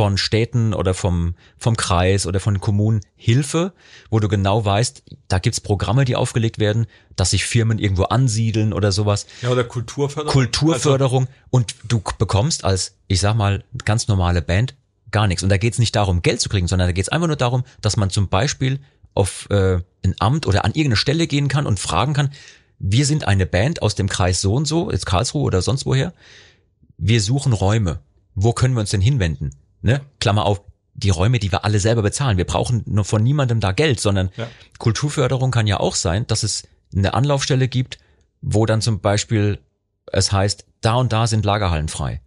von Städten oder vom, vom Kreis oder von Kommunen Hilfe, wo du genau weißt, da gibt's Programme, die aufgelegt werden, dass sich Firmen irgendwo ansiedeln oder sowas. ja, oder Kulturförderung. Kulturförderung und du bekommst als, ich sag mal, ganz normale Band gar nichts. Und da geht's nicht darum, Geld zu kriegen, sondern da geht's einfach nur darum, dass man zum Beispiel auf äh, ein Amt oder an irgendeine Stelle gehen kann und fragen kann, wir sind eine Band aus dem Kreis so und so, jetzt Karlsruhe oder sonst woher, wir suchen Räume. Wo können wir uns denn hinwenden? Ne? Klammer auf, die Räume, die wir alle selber bezahlen. Wir brauchen nur von niemandem da Geld, sondern Ja. Kulturförderung kann ja auch sein, dass es eine Anlaufstelle gibt, wo dann zum Beispiel es heißt, da und da sind Lagerhallen frei.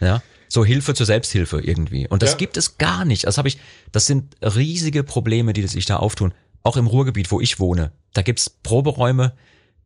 Ja, so Hilfe zur Selbsthilfe irgendwie. Und das Ja. gibt es gar nicht. Das habe ich, das sind riesige Probleme, die sich da auftun. Auch im Ruhrgebiet, wo ich wohne. Da gibt's Proberäume,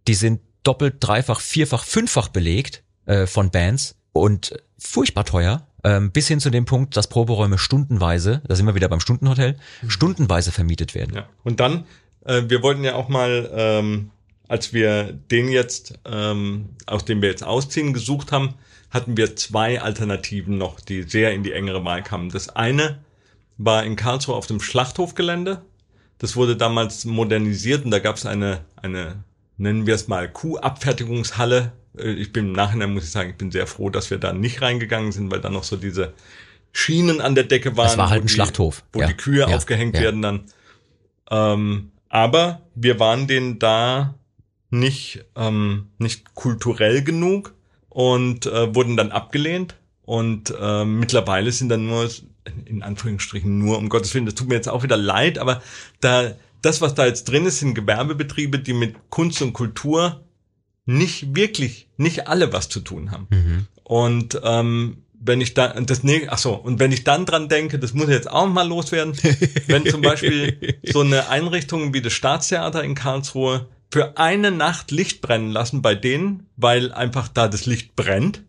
die sind doppelt, dreifach, vierfach, fünffach belegt äh, von Bands und furchtbar teuer. Ähm, bis hin zu dem Punkt, dass Proberäume stundenweise, da sind wir wieder beim Stundenhotel, stundenweise vermietet werden. Ja. Und dann, äh, wir wollten ja auch mal, ähm, als wir den jetzt, ähm, aus dem wir jetzt ausziehen, gesucht haben, hatten wir zwei Alternativen noch, die sehr in die engere Wahl kamen. Das eine war in Karlsruhe auf dem Schlachthofgelände. Das wurde damals modernisiert und da gab es eine, eine, nennen wir es mal, Kuhabfertigungshalle. Äh, Ich bin im Nachhinein, muss ich sagen, ich bin sehr froh, dass wir da nicht reingegangen sind, weil da noch so diese Schienen an der Decke waren. war halt ein die- Schlachthof. Wo Ja. die Kühe Ja. aufgehängt Ja. werden dann. Ähm, aber wir waren denen da nicht, ähm, nicht kulturell genug und äh, wurden dann abgelehnt. Und äh, mittlerweile sind dann nur, in Anführungsstrichen nur, um Gottes Willen, das tut mir jetzt auch wieder leid, aber da das, was da jetzt drin ist, sind Gewerbebetriebe, die mit Kunst und Kultur nicht wirklich, nicht alle was zu tun haben. Mhm. Und ähm, wenn ich dann das nee, ach so und wenn ich dann dran denke, das muss jetzt auch mal loswerden, wenn zum Beispiel so eine Einrichtung wie das Staatstheater in Karlsruhe für eine Nacht Licht brennen lassen bei denen, weil einfach da das Licht brennt,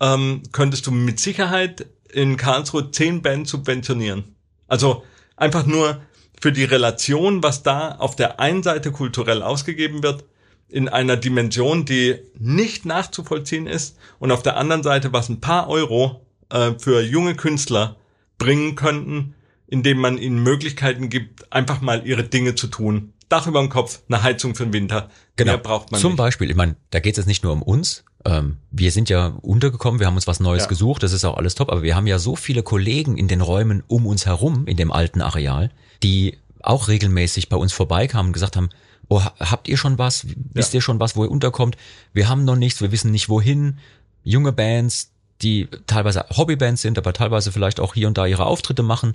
ähm, könntest du mit Sicherheit in Karlsruhe zehn Bands subventionieren. Also einfach nur für die Relation, was da auf der einen Seite kulturell ausgegeben wird, in einer Dimension, die nicht nachzuvollziehen ist und auf der anderen Seite, was ein paar Euro äh, für junge Künstler bringen könnten, indem man ihnen Möglichkeiten gibt, einfach mal ihre Dinge zu tun. Dach über dem Kopf, eine Heizung für den Winter. Mehr braucht man Genau. Zum nicht. Beispiel, ich meine, da geht es jetzt nicht nur um uns. Ähm, wir sind ja untergekommen, wir haben uns was Neues Ja. gesucht, das ist auch alles top, aber wir haben ja so viele Kollegen in den Räumen um uns herum, in dem alten Areal, die auch regelmäßig bei uns vorbeikamen und gesagt haben, oh, ha- habt ihr schon was? Wisst Ja. ihr schon was, wo ihr unterkommt? Wir haben noch nichts, wir wissen nicht wohin. Junge Bands, die teilweise Hobbybands sind, aber teilweise vielleicht auch hier und da ihre Auftritte machen,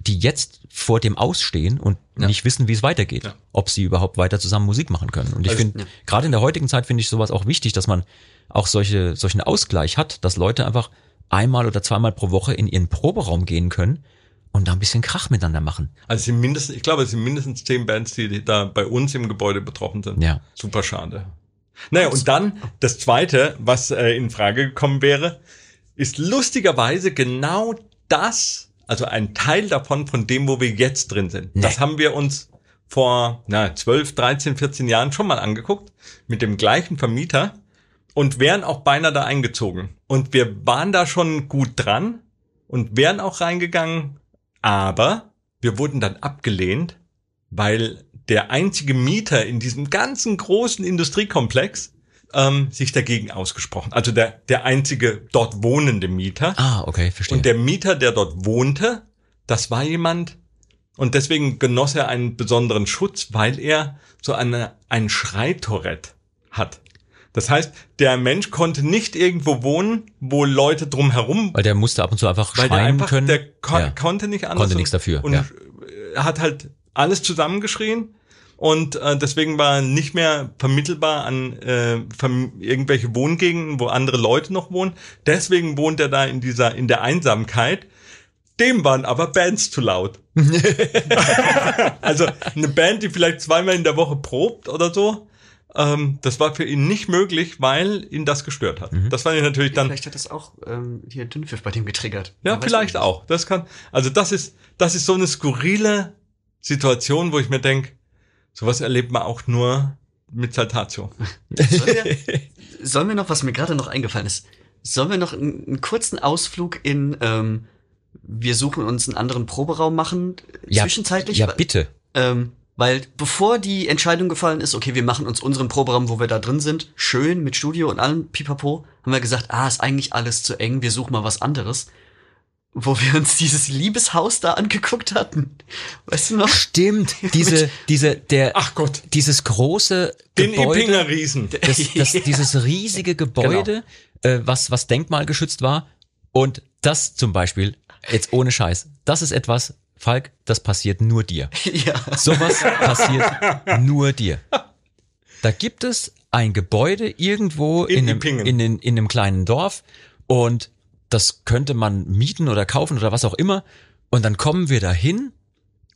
die jetzt vor dem Ausstehen und nicht wissen, wie es weitergeht, Ja. ob sie überhaupt weiter zusammen Musik machen können. Und ich Also- finde, gerade in der heutigen Zeit finde ich sowas auch wichtig, dass man auch solche, solchen Ausgleich hat, dass Leute einfach einmal oder zweimal pro Woche in ihren Proberaum gehen können und da ein bisschen Krach miteinander machen. Also es sind mindestens, ich glaube, es sind mindestens zehn Bands, die da bei uns im Gebäude betroffen sind. Ja. Super schade. Naja, und dann das zweite, was äh, in Frage gekommen wäre, ist lustigerweise genau das, also ein Teil davon von dem, wo wir jetzt drin sind. Nee. Das haben wir uns vor na, 12, 13, 14 Jahren schon mal angeguckt, mit dem gleichen Vermieter und wären auch beinahe da eingezogen. Und wir waren da schon gut dran und wären auch reingegangen, aber wir wurden dann abgelehnt, weil der einzige Mieter in diesem ganzen großen Industriekomplex ähm, sich dagegen ausgesprochen. Also der, der einzige dort wohnende Mieter. Ah, okay, verstehe. Und der Mieter, der dort wohnte, das war jemand, und deswegen genoss er einen besonderen Schutz, weil er so eine, ein Schreitorett hat. Das heißt, der Mensch konnte nicht irgendwo wohnen, wo Leute drumherum, weil der musste ab und zu einfach weil der schreien einfach, können. der kon Ja. konnte nicht anders. Konnte nichts dafür, Und ja. er hat halt alles zusammengeschrien. Und äh, deswegen war nicht mehr vermittelbar an äh, irgendwelche Wohngegenden, wo andere Leute noch wohnen. Deswegen wohnt er da in dieser, in der Einsamkeit. Dem waren aber Bands zu laut. [LAUGHS] [LAUGHS] also eine Band, die vielleicht zweimal in der Woche probt oder so, ähm, das war für ihn nicht möglich, weil ihn das gestört hat. Das fand ich natürlich dann Vielleicht hat das auch ähm, hier Dünnpfiff bei dem getriggert. ja, Man vielleicht auch. Das kann, also das ist, das ist so eine skurrile Situation, wo ich mir denk, sowas erlebt man auch nur mit Saltatio. [LAUGHS] Sollen wir, sollen wir noch, was mir gerade noch eingefallen ist, sollen wir noch einen, einen kurzen Ausflug in, ähm, wir suchen uns einen anderen Proberaum machen, ja, zwischenzeitlich? Ja, bitte. Ähm, weil bevor die Entscheidung gefallen ist, okay, wir machen uns unseren Proberaum, wo wir da drin sind, schön mit Studio und allem pipapo, haben wir gesagt, ah, ist eigentlich alles zu eng, wir suchen mal was anderes. Wo wir uns dieses Liebeshaus da angeguckt hatten. Weißt du noch? Stimmt, [LAUGHS] diese, diese, der, Ach Gott, dieses große den Gebäude, Ipinger Riesen. das, das, [LAUGHS] dieses riesige Gebäude, äh, was, was denkmalgeschützt war. Und das zum Beispiel, jetzt ohne Scheiß, das ist etwas, Falk, das passiert nur dir. [LAUGHS] ja. Sowas passiert [LAUGHS] nur dir. Da gibt es ein Gebäude irgendwo In in, einem, in, in, in einem kleinen Dorf und das könnte man mieten oder kaufen oder was auch immer. Und dann kommen wir da hin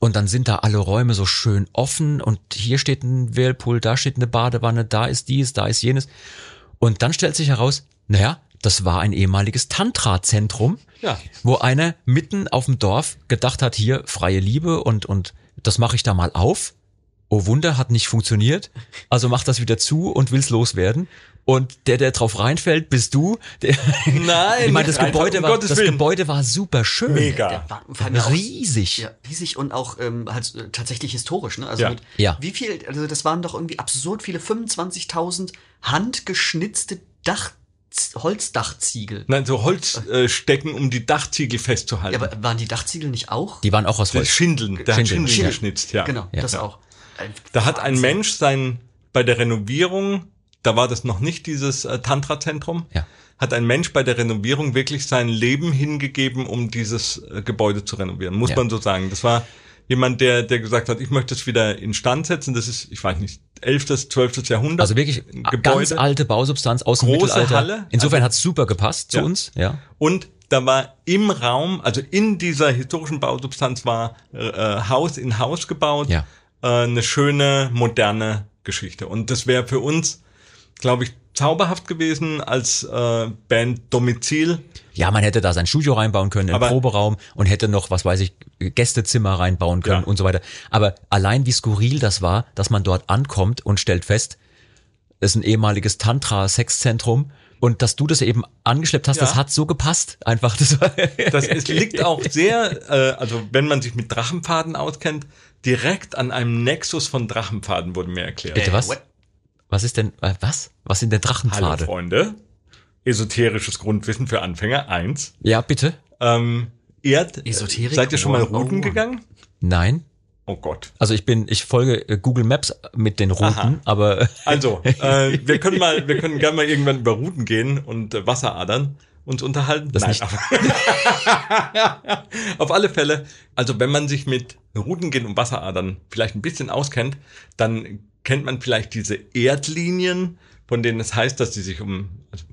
und dann sind da alle Räume so schön offen und hier steht ein Whirlpool, da steht eine Badewanne, da ist dies, da ist jenes. Und dann stellt sich heraus, naja, das war ein ehemaliges Tantra-Zentrum, Ja. wo einer mitten auf dem Dorf gedacht hat, hier freie Liebe und, und das mache ich da mal auf. Oh Wunder, hat nicht funktioniert. Also macht das wieder zu und will's loswerden. Und der, der drauf reinfällt, bist du. Der, [LAUGHS] Nein, ich meine, das Gebäude um war, Gottes das Willen. Gebäude war super schön. Mega. Der war, allem auch- Riesig. Ja, riesig und auch ähm, halt äh, tatsächlich historisch, ne? Also Ja. mit Ja. wie viel, also das waren doch irgendwie absurd viele 25.000 handgeschnitzte Dach Holzdachziegel. Nein, so Holzstecken, äh, Stecken, um die Dachziegel festzuhalten. Ja, aber waren die Dachziegel nicht auch? Die waren auch aus das Holz. Schindeln, der hat Schindeln, Schindeln ja. geschnitzt, ja. Genau, Ja. das auch. Äh, Da hat ein. Mensch sein, bei der Renovierung, da war das noch nicht dieses äh, Tantra-Zentrum, Ja. hat ein Mensch bei der Renovierung wirklich sein Leben hingegeben, um dieses äh, Gebäude zu renovieren, muss Ja. man so sagen. Das war jemand, der, der gesagt hat, ich möchte es wieder instand setzen. Das ist, ich weiß nicht, 11., 12. Jahrhundert. Also wirklich ein ganz alte Bausubstanz aus dem Große Mittelalter. Halle. Insofern Also- hat's super gepasst zu Ja. uns. Ja. Und da war im Raum, also in dieser historischen Bausubstanz war äh, äh, Haus in Haus gebaut, Ja. äh, eine schöne, moderne Geschichte. Und das wäre für uns, glaube ich, zauberhaft gewesen als äh, Band Domizil. Ja, man hätte da sein Studio reinbauen können, einen Aber- Proberaum und hätte noch, was weiß ich, Gästezimmer reinbauen können Ja. und so weiter. Aber allein wie skurril das war, dass man dort ankommt und stellt fest, es ist ein ehemaliges Tantra-Sexzentrum und dass du das eben angeschleppt hast, Ja. das hat so gepasst. Einfach, das war [LAUGHS] Das es liegt auch [LAUGHS] sehr, äh, also wenn man sich mit Drachenpfaden auskennt, direkt an einem Nexus von Drachenpfaden wurde mir erklärt. Bitte was? what? Was ist denn, äh, was? Was sind denn Hallo Drachenpfade? Freunde, esoterisches Grundwissen für Anfänger eins. Ja, bitte? Ähm, Erd, Esoterik, seid ihr schon mal Routen gegangen? Nein. Oh Gott. Also ich bin, ich folge äh, Google Maps mit den Routen, Aha. aber Also, [LAUGHS] äh, wir können mal, wir können gerne mal irgendwann über Routen gehen und äh, Wasseradern uns unterhalten. Das nicht. aber- [LAUGHS] Auf alle Fälle, also wenn man sich mit Routen gehen und Wasseradern vielleicht ein bisschen auskennt, dann kennt man vielleicht diese Erdlinien, von denen es heißt, dass sie sich um, also,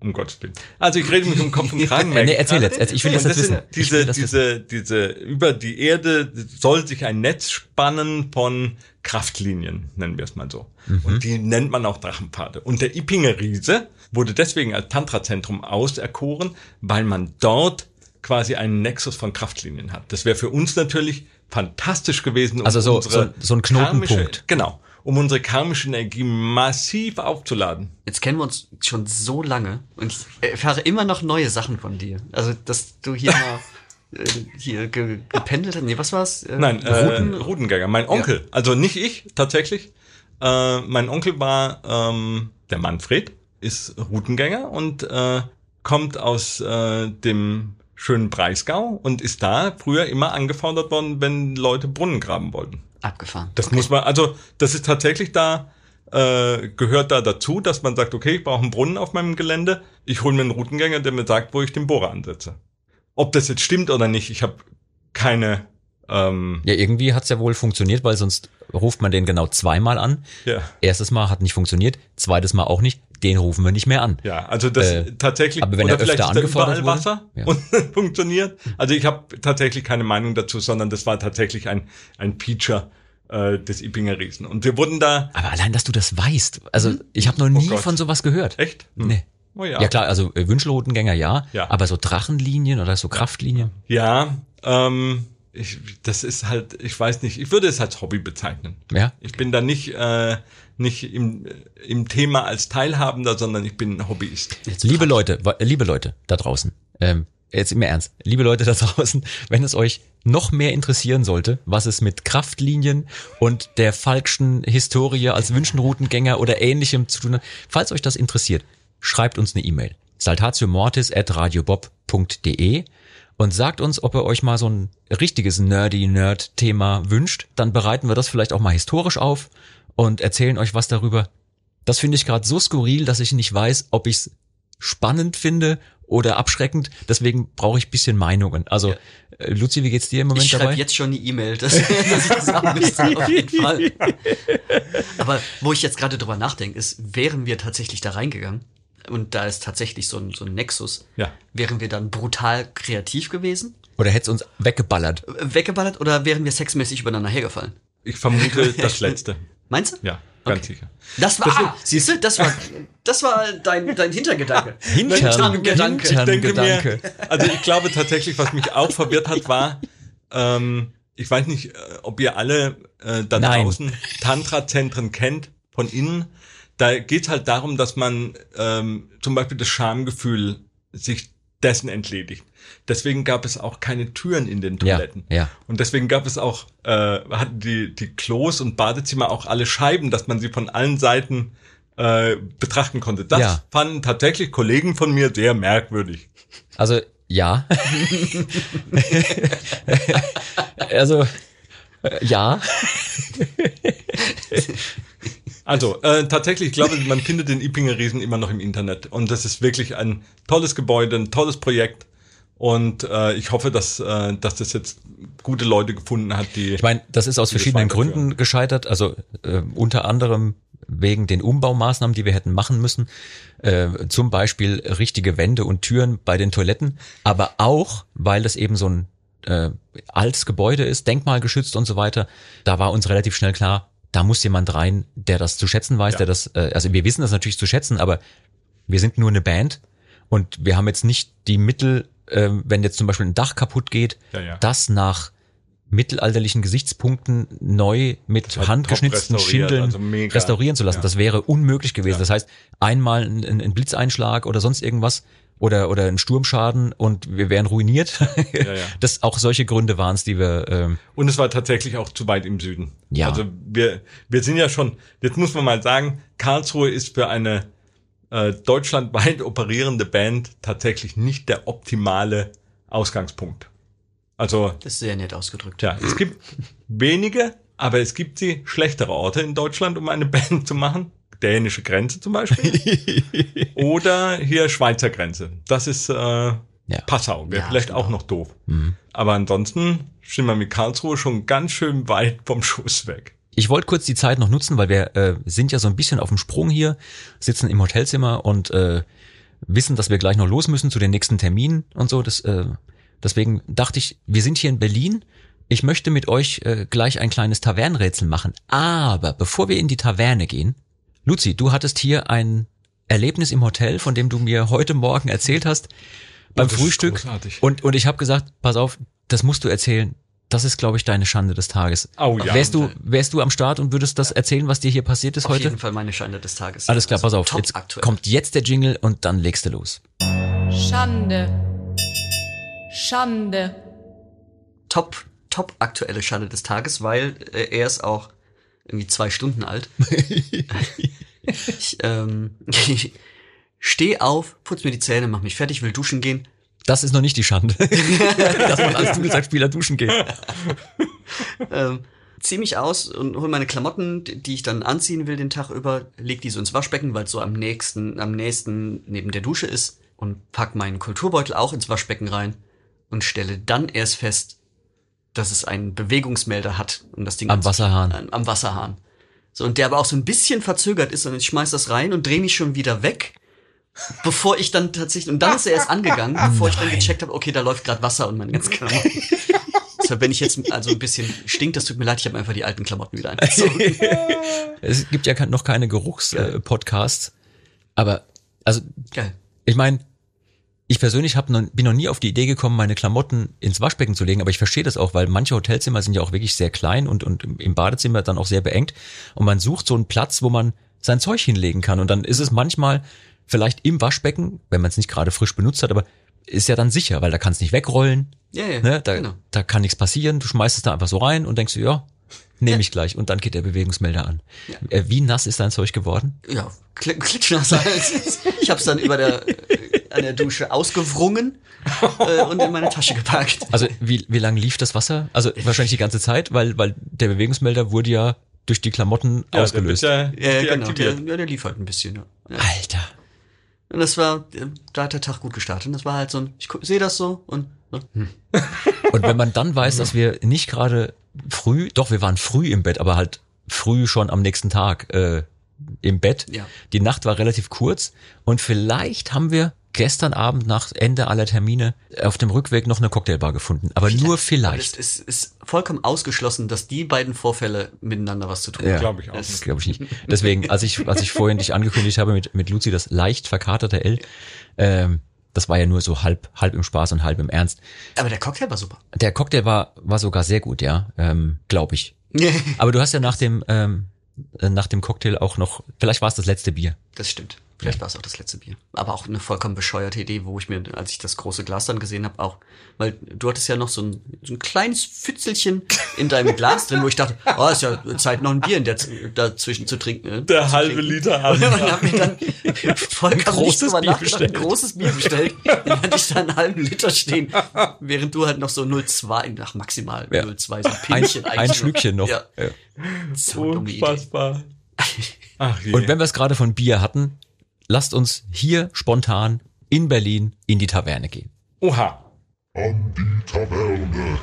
um Gottes Willen. Also ich rede mich um Kopf und Kragen. [LAUGHS] nee, erzähl jetzt, erzähl, ich will das jetzt wissen. Diese, will das wissen. diese, diese, über die Erde soll sich ein Netz spannen von Kraftlinien, nennen wir es mal so. Mhm. Und die nennt man auch Drachenpfade. Und der Ipinger Riese wurde deswegen als Tantra-Zentrum auserkoren, weil man dort quasi einen Nexus von Kraftlinien hat. Das wäre für uns natürlich fantastisch gewesen. Um Also so- so- so ein Knotenpunkt. karmische- Genau, um unsere karmische Energie massiv aufzuladen. Jetzt kennen wir uns schon so lange und ich erfahre immer noch neue Sachen von dir. Also, dass du hier mal [LAUGHS] äh, hier ge gependelt hast. Nee, was war's? Äh, Nein, äh, Routen? Routengänger. Mein Onkel, also nicht ich tatsächlich. Äh, mein Onkel war ähm, der Manfred, ist Routengänger und äh, kommt aus äh, dem schönen Breisgau und ist da früher immer angefordert worden, wenn Leute Brunnen graben wollten. Abgefahren. Das muss man, also das ist tatsächlich da, äh, gehört da dazu, dass man sagt, okay, ich brauche einen Brunnen auf meinem Gelände, ich hole mir einen Routengänger, der mir sagt, wo ich den Bohrer ansetze. Ob das jetzt stimmt oder nicht, ich habe keine ähm, Ja, irgendwie hat's ja wohl funktioniert, weil sonst ruft man den genau zweimal an. ja. Erstes Mal hat nicht funktioniert, zweites Mal auch nicht, den rufen wir nicht mehr an. Ja, also das Äh, tatsächlich, aber wenn er vielleicht öfter angefordert wurde, Wasser ja. und [LAUGHS] funktioniert. Also ich habe tatsächlich keine Meinung dazu, sondern das war tatsächlich ein, ein Feature äh, des Ipinger Riesen. Und wir wurden da, Aber allein, dass du das weißt, also ich habe noch nie Gott. von sowas gehört. echt? Hm. Nee. Oh Ja. klar, also äh, Wünschelrotengänger ja, Ja. aber so Drachenlinien oder so Kraftlinien. Ja, ähm, ich, das ist halt, ich weiß nicht, ich würde es als Hobby bezeichnen. Ja. Ich bin da nicht, äh, nicht im, im Thema als Teilhabender, sondern ich bin ein Hobbyist. Liebe Leute, wa- liebe Leute da draußen, ähm, jetzt im Ernst, liebe Leute da [LAUGHS] draußen, wenn es euch noch mehr interessieren sollte, was es mit Kraftlinien und der falschen Historie als Wünschenroutengänger oder ähnlichem zu tun hat, falls euch das interessiert, schreibt uns eine E-Mail. saltatiomortis at radiobob.de und sagt uns, ob ihr euch mal so ein richtiges Nerdy-Nerd-Thema wünscht. Dann bereiten wir das vielleicht auch mal historisch auf und erzählen euch was darüber. Das finde ich gerade so skurril, dass ich nicht weiß, ob ich es spannend finde oder abschreckend. Deswegen brauche ich bisschen Meinungen. Also, äh, Luzi, wie geht's dir im Moment Ich schreibe dabei? jetzt schon eine E-Mail, dass, dass ich das [LAUGHS] haben müsste, auf jeden Fall. Aber wo ich jetzt gerade drüber nachdenke, ist, wären wir tatsächlich da reingegangen, und da ist tatsächlich so ein, so ein Nexus, Ja. wären wir dann brutal kreativ gewesen, Oder hätt's uns weggeballert? weggeballert, oder wären wir sexmäßig übereinander hergefallen? Ich vermute das Letzte. [LAUGHS] Meinst du? Ja, ganz Okay. sicher. Das war, ah, siehst du, das war, das war dein, dein Hintergedanke. Hintern, Gedanke. Hintern denke mir, also ich glaube tatsächlich, was mich auch verwirrt hat, war, ähm, ich weiß nicht, äh, ob ihr alle äh, da Nein. draußen Tantra-Zentren kennt von innen. Da geht's halt darum, dass man ähm, zum Beispiel das Schamgefühl sich dessen entledigt. Deswegen gab es auch keine Türen in den Ja, Toiletten. ja. Und deswegen gab es auch, äh, hatten die, die Klos und Badezimmer auch alle Scheiben, dass man sie von allen Seiten äh, betrachten konnte. Das Ja. fanden tatsächlich Kollegen von mir sehr merkwürdig. Also, ja. also, äh, ja. Also, äh, tatsächlich, ich glaube, man findet den Ipinger Riesen immer noch im Internet. Und das ist wirklich ein tolles Gebäude, ein tolles Projekt. Und äh, ich hoffe, dass, äh, dass das jetzt gute Leute gefunden hat, die. Ich meine, das ist aus verschiedenen. Gründen gescheitert. Also äh, unter anderem wegen den Umbaumaßnahmen, die wir hätten machen müssen. Äh, zum Beispiel richtige Wände und Türen bei den Toiletten. Aber auch, weil das eben so ein äh, altes Gebäude ist, denkmalgeschützt und so weiter. Da war uns relativ schnell klar, da muss jemand rein, der das zu schätzen weiß, Ja. der das, äh, also wir wissen das natürlich zu schätzen, aber wir sind nur eine Band und wir haben jetzt nicht die Mittel, äh, wenn jetzt zum Beispiel ein Dach kaputt geht, Ja, ja. das nach mittelalterlichen Gesichtspunkten neu mit war handgeschnitzten Schindeln also restaurieren zu lassen. Ja. Das wäre unmöglich gewesen. Ja. Das heißt, einmal ein, ein, ein Blitzeinschlag oder sonst irgendwas oder, oder ein Sturmschaden und wir wären ruiniert. Ja. [LAUGHS] Das auch solche Gründe waren es, die wir ähm, Und es war tatsächlich auch zu weit im Süden. Ja. Also wir, wir sind ja schon, jetzt muss man mal sagen, Karlsruhe ist für eine äh, deutschlandweit [LAUGHS] operierende Band tatsächlich nicht der optimale Ausgangspunkt. Also Das ist sehr nett ausgedrückt. Tja, es gibt wenige, aber es gibt sie schlechtere Orte in Deutschland, um eine [LAUGHS] Band zu machen. Dänische Grenze zum Beispiel. [LAUGHS] Oder hier Schweizer Grenze. Das ist äh, Passau. Wäre Ja, vielleicht stimmt auch noch doof. Aber ansonsten sind wir mit Karlsruhe schon ganz schön weit vom Schuss weg. Ich wollte kurz die Zeit noch nutzen, weil wir äh, sind ja so ein bisschen auf dem Sprung hier, sitzen im Hotelzimmer und äh, wissen, dass wir gleich noch los müssen zu den nächsten Terminen und so. Das, äh, deswegen dachte ich, wir sind hier in Berlin. Ich möchte mit euch äh, gleich ein kleines Tavernenrätsel machen. Aber bevor wir in die Taverne gehen, Luzi, du hattest hier ein Erlebnis im Hotel, von dem du mir heute Morgen erzählt hast beim Frühstück. Und, und ich habe gesagt, pass auf, das musst du erzählen. Das ist, glaube ich, deine Schande des Tages. Oh ja. Wärst du, wärst du am Start und würdest das erzählen, was dir hier passiert ist Auf heute? jeden Fall meine Schande des Tages. Alles klar, Also pass auf. top Jetzt aktuell. kommt jetzt der Jingle und dann legst du los. Schande. Schande. top, top aktuelle Schande des Tages, weil äh, er ist auch irgendwie zwei Stunden alt. [LAUGHS] ich ähm, [LAUGHS] steh auf, putz mir die Zähne, mach mich fertig, will duschen gehen. Das ist noch nicht die Schande, [LAUGHS] dass man als Dudelsackspieler duschen geht. Ähm, zieh mich aus und hol meine Klamotten, die ich dann anziehen will den Tag über, leg die so ins Waschbecken, weil es so am nächsten, am nächsten neben der Dusche ist und pack meinen Kulturbeutel auch ins Waschbecken rein und stelle dann erst fest, dass es einen Bewegungsmelder hat, um das Ding Am Wasserhahn. Am, am Wasserhahn. So, und der aber auch so ein bisschen verzögert ist und ich schmeiß das rein und drehe mich schon wieder weg, bevor ich dann tatsächlich, und dann ist er erst angegangen, [LAUGHS] bevor ich dann gecheckt habe, okay, da läuft gerade Wasser und meine ganzen Klamotten. [LAUGHS] Deshalb, wenn ich jetzt also ein bisschen stinkt, das tut mir leid, ich habe einfach die alten Klamotten wieder angezogen. [LAUGHS] Es gibt ja noch keine Geruchspodcasts, aber also Geil. ich meine, ich persönlich hab noch, bin noch nie auf die Idee gekommen, meine Klamotten ins Waschbecken zu legen, aber ich verstehe das auch, weil manche Hotelzimmer sind ja auch wirklich sehr klein und, und im Badezimmer dann auch sehr beengt und man sucht so einen Platz, wo man sein Zeug hinlegen kann und dann ist es manchmal vielleicht im Waschbecken, wenn man es nicht gerade frisch benutzt hat, aber ist ja dann sicher, weil da kann es nicht wegrollen, Ja, ja, ne? da, genau. da kann nichts passieren, du schmeißt es da einfach so rein und denkst du, ja, nehme ich gleich und dann geht der Bewegungsmelder an. Äh, Wie nass ist dein Zeug geworden? Ja, kl klitschnass. Ich habe es dann über der äh, an der Dusche ausgewrungen äh, und in meine Tasche gepackt. Also wie, wie lang lief das Wasser? Also wahrscheinlich die ganze Zeit, weil, weil der Bewegungsmelder wurde ja durch die Klamotten Ja, ausgelöst. Der wird ja Ja, genau. Der, ja, der lief halt ein bisschen. Ja. Ja. Alter. Und das war, da hat der Tag gut gestartet. Und das war halt so ein, ich sehe das so und ne? hm. Und wenn man dann weiß, dass wir nicht gerade früh, doch wir waren früh im Bett, aber halt früh schon am nächsten Tag äh, im Bett. Ja. Die Nacht war relativ kurz und vielleicht haben wir gestern Abend nach Ende aller Termine auf dem Rückweg noch eine Cocktailbar gefunden. Aber nur Aber es vielleicht. ist, ist vollkommen ausgeschlossen, dass die beiden Vorfälle miteinander was zu tun Ja. haben. Glaube ich auch. Das-. Glaube ich nicht. Deswegen, als ich, als ich vorhin dich angekündigt habe mit, mit Luzi, das leicht verkaterte L, ähm, das war ja nur so halb, halb im Spaß und halb im Ernst. Aber der Cocktail war super. Der Cocktail war, war sogar sehr gut, ja, ähm, glaube ich. [LAUGHS] Aber du hast ja nach dem, ähm, äh, nach dem Cocktail auch noch, vielleicht war es das letzte Bier. Das stimmt. Vielleicht war es auch das letzte Bier. Aber auch eine vollkommen bescheuerte Idee, wo ich mir, als ich das große Glas dann gesehen habe, auch, weil du hattest ja noch so ein, so ein kleines Pfützelchen in deinem [LAUGHS] Glas drin, wo ich dachte, oh, ist ja Zeit, noch ein Bier in der, dazwischen zu trinken. äh, Der zu halbe trinken. Liter Und Abend. man hat mir dann vollkommen Großes Bier bestellt. ein großes Bier bestellt. Dann hatte ich da einen halben Liter stehen, während du halt noch so 0,2, nach maximal Ja. 0,2, so ein Ein, Pinchen ein eigentlich Schlückchen noch. Ja. Ja. So. Unfassbar. [LAUGHS] Ach je. Und wenn wir es gerade von Bier hatten, lasst uns hier spontan in Berlin in die Taverne gehen. Oha. an die Taverne.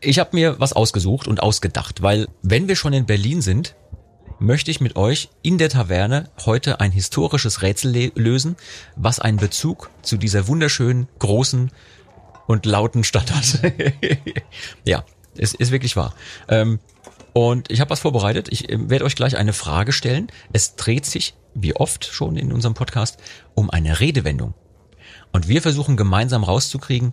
Ich habe mir was ausgesucht und ausgedacht, weil wenn wir schon in Berlin sind, möchte ich mit euch in der Taverne heute ein historisches Rätsel lösen, was einen Bezug zu dieser wunderschönen, großen und lauten Stadt hat. [LAUGHS] ja, es ist wirklich wahr. Ähm, und ich habe was vorbereitet. Ich äh, werde euch gleich eine Frage stellen. Es dreht sich, wie oft schon in unserem Podcast, um eine Redewendung. Und wir versuchen gemeinsam rauszukriegen,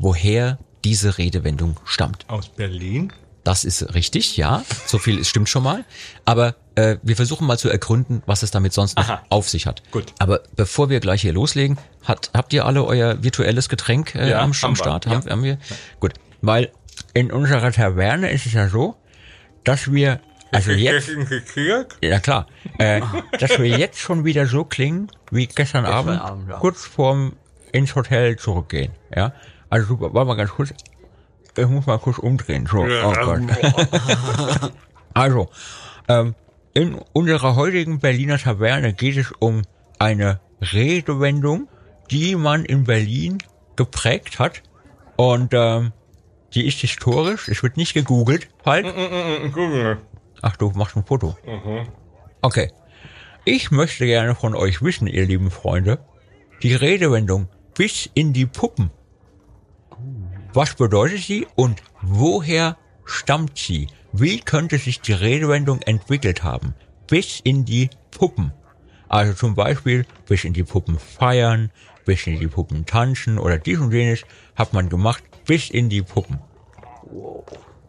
woher diese Redewendung stammt. Aus Berlin? Das ist richtig, ja. So viel stimmt schon mal. Aber äh, wir versuchen mal zu ergründen, was es damit sonst noch Aha. auf sich hat. Gut. Aber bevor wir gleich hier loslegen, hat, habt ihr alle euer virtuelles Getränk äh, Ja, am, am wir, Start? ja. Haben, haben wir? Gut. Weil in unserer Taverne ist es ja so, dass wir, also jetzt, ja klar, äh, dass wir jetzt schon wieder so klingen wie gestern Abend, Abend, ja. kurz vorm ins Hotel zurückgehen. Ja, also super, warte mal ganz kurz. Ich muss mal kurz umdrehen. So, oh Gott. [LAUGHS] Also, ähm, in unserer heutigen Berliner Taverne geht es um eine Redewendung, die man in Berlin geprägt hat. Und ähm, die ist historisch. Es wird nicht gegoogelt. Halt. Google. Ach, du machst ein Foto. Okay. Ich möchte gerne von euch wissen, ihr lieben Freunde, die Redewendung bis in die Puppen. Was bedeutet sie und woher stammt sie? Wie könnte sich die Redewendung entwickelt haben? Bis in die Puppen. Also zum Beispiel bis in die Puppen feiern, bis in die Puppen tanzen oder dies und jenes hat man gemacht bis in die Puppen.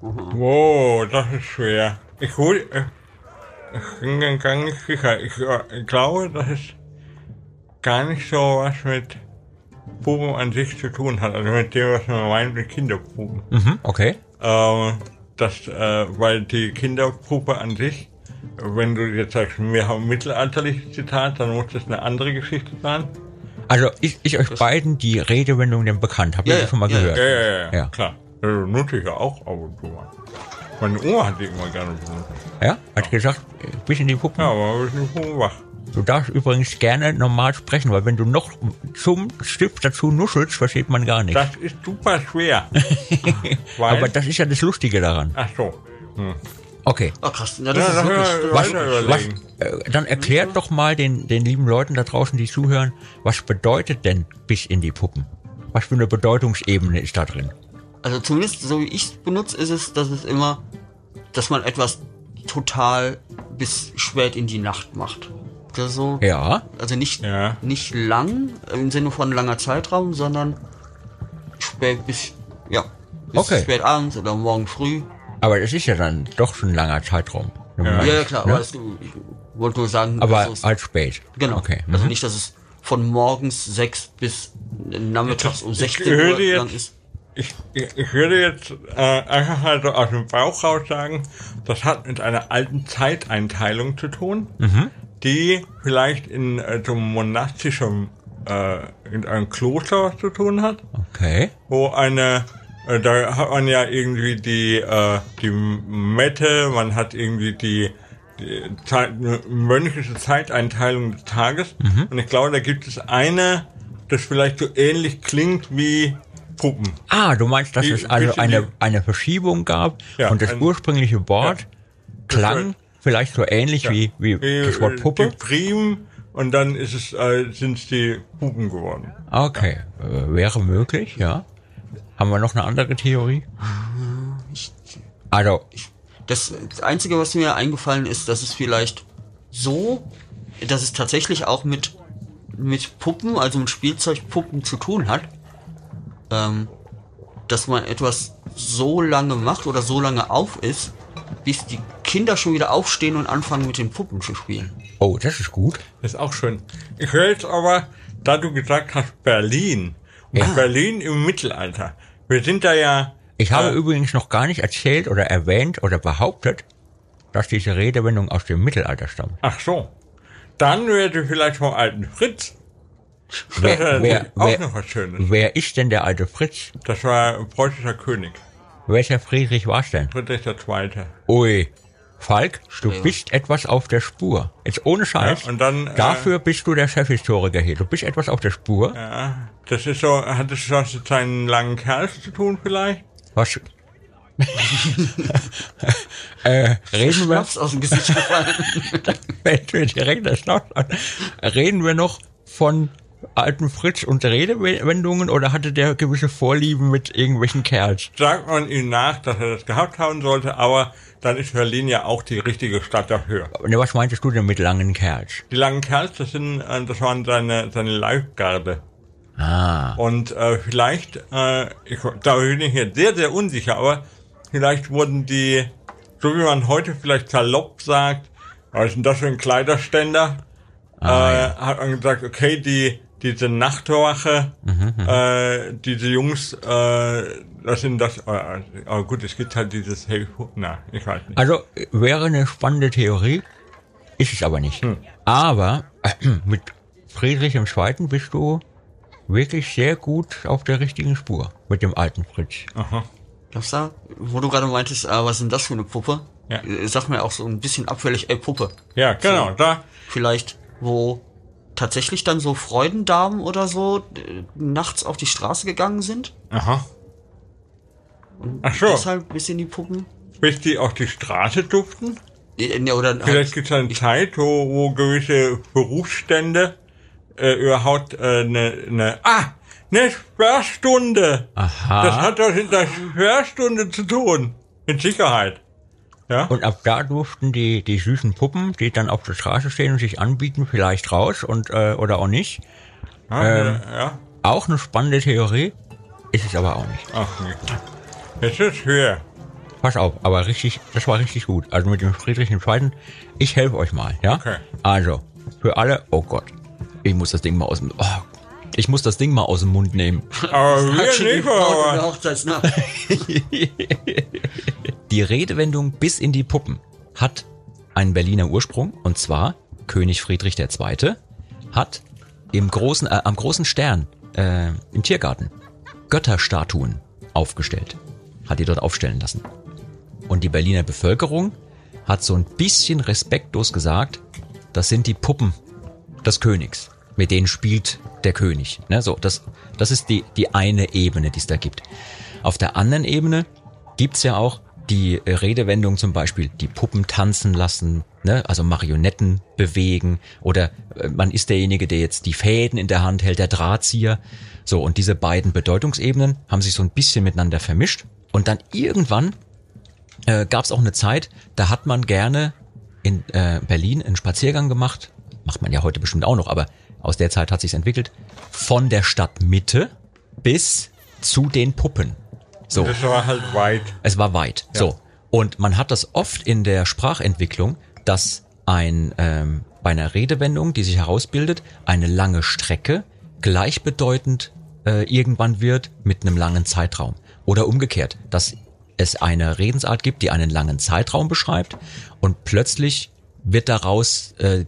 Wow, das ist schwer. Ich hol, äh, ich bin gar nicht sicher. Ich, äh, ich glaube, dass es gar nicht so was mit Puppen an sich zu tun hat. Also mit dem, was man meint mit Kinderpuppen. Mhm, okay. Ähm, das, äh, weil die Kinderpuppe an sich, wenn du jetzt sagst, wir haben mittelalterliches Zitat, dann muss das eine andere Geschichte sein. Also ist, ist euch beiden die Redewendung denn bekannt? Habt ihr Ja, das schon mal ja, gehört? Ja, ja, ja, Ja. klar. Das nutze ich ja auch ab und zu mal. Meine Oma hat die immer gerne benutzt. Ja? Hat gesagt, äh, bis in die Puppen. Ja, aber wir sind Puppen wach. Du darfst übrigens gerne normal sprechen, weil wenn du noch zum Stift dazu nuschelst, versteht man gar nichts. Das ist super schwer. [LAUGHS] Aber das ist ja das Lustige daran. ach so. Hm. Okay. Oh krass, ja, das Ja, ist wirklich. Was, was, äh, dann erklärt doch mal den, den lieben Leuten da draußen, die zuhören, was bedeutet denn bis in die Puppen? Was für eine Bedeutungsebene ist da drin? Also zumindest so wie ich es benutze, ist es, dass es immer, dass man etwas total bis spät in die Nacht macht. Das ist so, Ja, also nicht, Ja. nicht lang im Sinne von langer Zeitraum, sondern spät bis, ja, bis Okay. spät abends oder morgen früh. Aber das ist ja dann doch schon ein langer Zeitraum. Ja. Ja, ja klar, Ne? aber es, ich wollte nur sagen, Aber es- als spät. genau. Okay. Also mhm. nicht, dass es von morgens sechs bis nachmittags um Ich 16 höre Uhr jetzt- lang ist. Ich, ich, ich würde jetzt äh, einfach mal so aus dem Bauch raus sagen, das hat mit einer alten Zeiteinteilung zu tun, die vielleicht in äh, so einem monastischen, äh, in einem Kloster was zu tun hat. Okay. wo eine, da hat man ja irgendwie die, äh, die Mette, man hat irgendwie die, die Zeit, mönchische Zeiteinteilung des Tages. Und ich glaube, da gibt es eine, das vielleicht so ähnlich klingt wie Puppen. Ah, du meinst, dass Die- es also eine, eine Verschiebung gab Ja, und das ein- ursprüngliche Wort Ja. klang Das vielleicht so ähnlich wie, wie das Wort äh, Puppe? Die Prim und dann ist es, äh, sind es die Puppen geworden. Okay, äh, wäre möglich, ja. Haben wir noch eine andere Theorie? Also, Das, das Einzige, was mir eingefallen ist, dass es vielleicht so, dass es tatsächlich auch mit, mit Puppen, also mit Spielzeugpuppen zu tun hat. Ähm, dass man etwas so lange macht oder so lange auf ist, bis die Kinder schon wieder aufstehen und anfangen mit den Puppen zu spielen. oh, das ist gut. Das ist auch schön. Ich höre jetzt aber, da du gesagt hast Berlin und Ja. Berlin im Mittelalter. Wir sind da ja Ich habe Äh. übrigens noch gar nicht erzählt oder erwähnt oder behauptet, dass diese Redewendung aus dem Mittelalter stammt. Ach so. Dann wäre sie vielleicht vom alten Fritz. Das Wer- wäre wer- auch wer- noch was Schönes. Wer ist denn der alte Fritz? Das war ein preußischer König. Welcher Friedrich war's denn? Friedrich der Zweite. Ui, Falk, du Ja. bist etwas auf der Spur. Jetzt ohne Scheiß. Ja, und dann, äh, Dafür bist du der Chefhistoriker hier. Du bist etwas auf der Spur. Ja, das ist so, hat es was mit seinen langen Kerls zu tun vielleicht? Was? [LAUGHS] äh, reden wir, Schnaps aus dem Gesicht [LAUGHS] gefallen. direkt der Schnaps. Reden wir noch von alten Fritz und Redewendungen oder hatte der gewisse Vorlieben mit irgendwelchen Kerls? Sagt man ihm nach, dass er das gehabt haben sollte, aber dann ist Berlin ja auch die richtige Stadt dafür. Ne, was meintest du denn mit langen Kerls? Die langen Kerls, das sind, äh, das waren seine, seine Leibgarde. Ah, Und äh, vielleicht, äh, ich, da bin ich jetzt sehr, sehr unsicher, aber vielleicht wurden die, so wie man heute vielleicht salopp sagt, was ist denn das für ein Kleiderständer? Ah, äh, Hat man gesagt, okay, die diese Nachtwache, Mhm, äh, diese Jungs, äh, das sind das, äh, aber gut, es gibt halt dieses, hey, na, ich weiß nicht. also äh, wäre eine spannende Theorie, ist es aber nicht. Hm. Aber äh, [CLEARS THROAT] mit Friedrich II. bist du wirklich sehr gut auf der richtigen Spur mit dem alten Fritz. Aha. Glaubst du, wo du gerade meintest, ah, was ist denn das für eine Puppe? Ja. Äh, Sag mir auch so ein bisschen abfällig, ey, Puppe. Ja, genau, da, Vielleicht, wo tatsächlich dann so Freudendamen oder so äh, nachts auf die Straße gegangen sind. aha. Ach so, Deshalb bis in die Puppen. bis die auf die Straße duften? Äh, ne, oder Vielleicht halt, gibt es eine Zeit, wo, wo gewisse Berufsstände äh, überhaupt äh, eine, eine ah, eine Sperrstunde. Aha. Das hat doch mit der Sperrstunde zu tun. Mit Sicherheit. Ja? Und ab da durften die, die süßen Puppen, die dann auf der Straße stehen und sich anbieten, vielleicht raus und äh, oder auch nicht. Ähm, ja. Auch eine spannende Theorie, ist es aber auch nicht. Ach nee. Es ist höher. Pass auf, aber richtig, das war richtig gut. Also mit dem Friedrich II. Ich helfe euch mal, ja? Okay. Also, für alle, oh Gott, ich muss das Ding mal aus dem, oh, ich muss das Ding mal aus dem Mund nehmen. [LAUGHS] Aber wir die nicht, aber. Hochzeitsnacht. [LAUGHS] Die Redewendung bis in die Puppen hat einen Berliner Ursprung und zwar König Friedrich II. hat im großen, äh, am großen Stern äh, im Tiergarten Götterstatuen aufgestellt, hat die dort aufstellen lassen. Und die Berliner Bevölkerung hat so ein bisschen respektlos gesagt, das sind die Puppen des Königs. Mit denen spielt der König. Ne, so, das, das ist die, die eine Ebene, die es da gibt. Auf der anderen Ebene gibt's ja auch die Redewendung zum Beispiel, die Puppen tanzen lassen, ne? also Marionetten bewegen oder äh, man ist derjenige, der jetzt die Fäden in der Hand hält, der Drahtzieher. So, und diese beiden Bedeutungsebenen haben sich so ein bisschen miteinander vermischt. Und dann irgendwann äh, gab es auch eine Zeit, da hat man gerne in äh, Berlin einen Spaziergang gemacht. Macht man ja heute bestimmt auch noch, aber aus der Zeit hat sich's entwickelt. Von der Stadtmitte bis zu den Puppen. So. Das war halt weit. Es war weit. So. Und man hat das oft in der Sprachentwicklung, dass ein ähm, bei einer Redewendung, die sich herausbildet, eine lange Strecke gleichbedeutend äh, irgendwann wird mit einem langen Zeitraum. Oder umgekehrt, dass es eine Redensart gibt, die einen langen Zeitraum beschreibt und plötzlich wird daraus äh,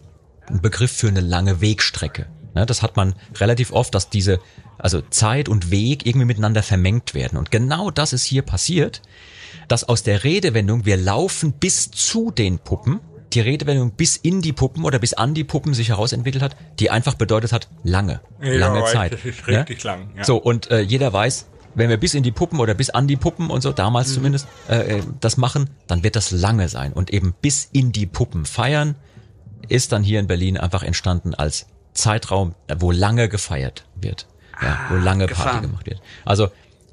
ein Begriff für eine lange Wegstrecke. Ne, das hat man relativ oft, dass diese, also Zeit und Weg irgendwie miteinander vermengt werden. Und genau das ist hier passiert, dass aus der Redewendung, wir laufen bis zu den Puppen, die Redewendung bis in die Puppen oder bis an die Puppen sich herausentwickelt hat, die einfach bedeutet hat, lange, Ja, lange weit, Zeit. das ist ne? richtig lang, ja. So, und äh, jeder weiß, wenn wir bis in die Puppen oder bis an die Puppen und so, damals Mhm. zumindest, äh, äh, das machen, dann wird das lange sein. Und eben bis in die Puppen feiern, ist dann hier in Berlin einfach entstanden als Zeitraum, wo lange gefeiert wird. Ja, wo lange Party gefahren. gemacht wird. Also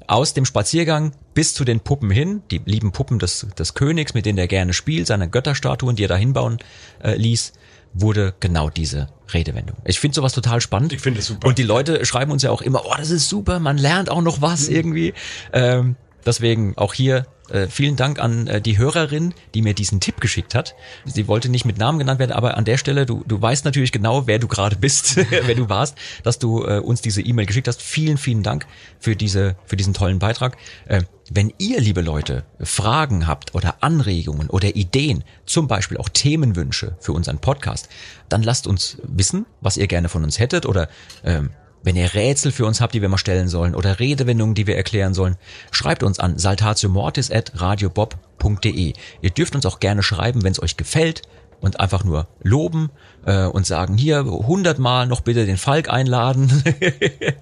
aus dem Spaziergang bis zu den Puppen hin, die lieben Puppen des, des Königs, mit denen er gerne spielt, seine Götterstatuen, die er da hinbauen äh, ließ, wurde genau diese Redewendung. Ich finde sowas total spannend. Ich finde es super. Und die Leute schreiben uns ja auch immer, oh, das ist super, man lernt auch noch was irgendwie. Ähm, deswegen auch hier äh, vielen Dank an äh, die Hörerin, die mir diesen Tipp geschickt hat. Sie wollte nicht mit Namen genannt werden, aber an der Stelle, du, du weißt natürlich genau, wer du gerade bist, [LAUGHS] wer du warst, dass du äh, uns diese E-Mail geschickt hast. Vielen, vielen Dank für diese, für diesen tollen Beitrag. Äh, wenn ihr, liebe Leute, Fragen habt oder Anregungen oder Ideen, zum Beispiel auch Themenwünsche für unseren Podcast, dann lasst uns wissen, was ihr gerne von uns hättet oder ähm, wenn ihr Rätsel für uns habt, die wir mal stellen sollen oder Redewendungen, die wir erklären sollen, schreibt uns an saltatiomortis@radiobob.de. Ihr dürft uns auch gerne schreiben, wenn es euch gefällt und einfach nur loben äh, und sagen, hier hundertmal noch bitte den Falk einladen.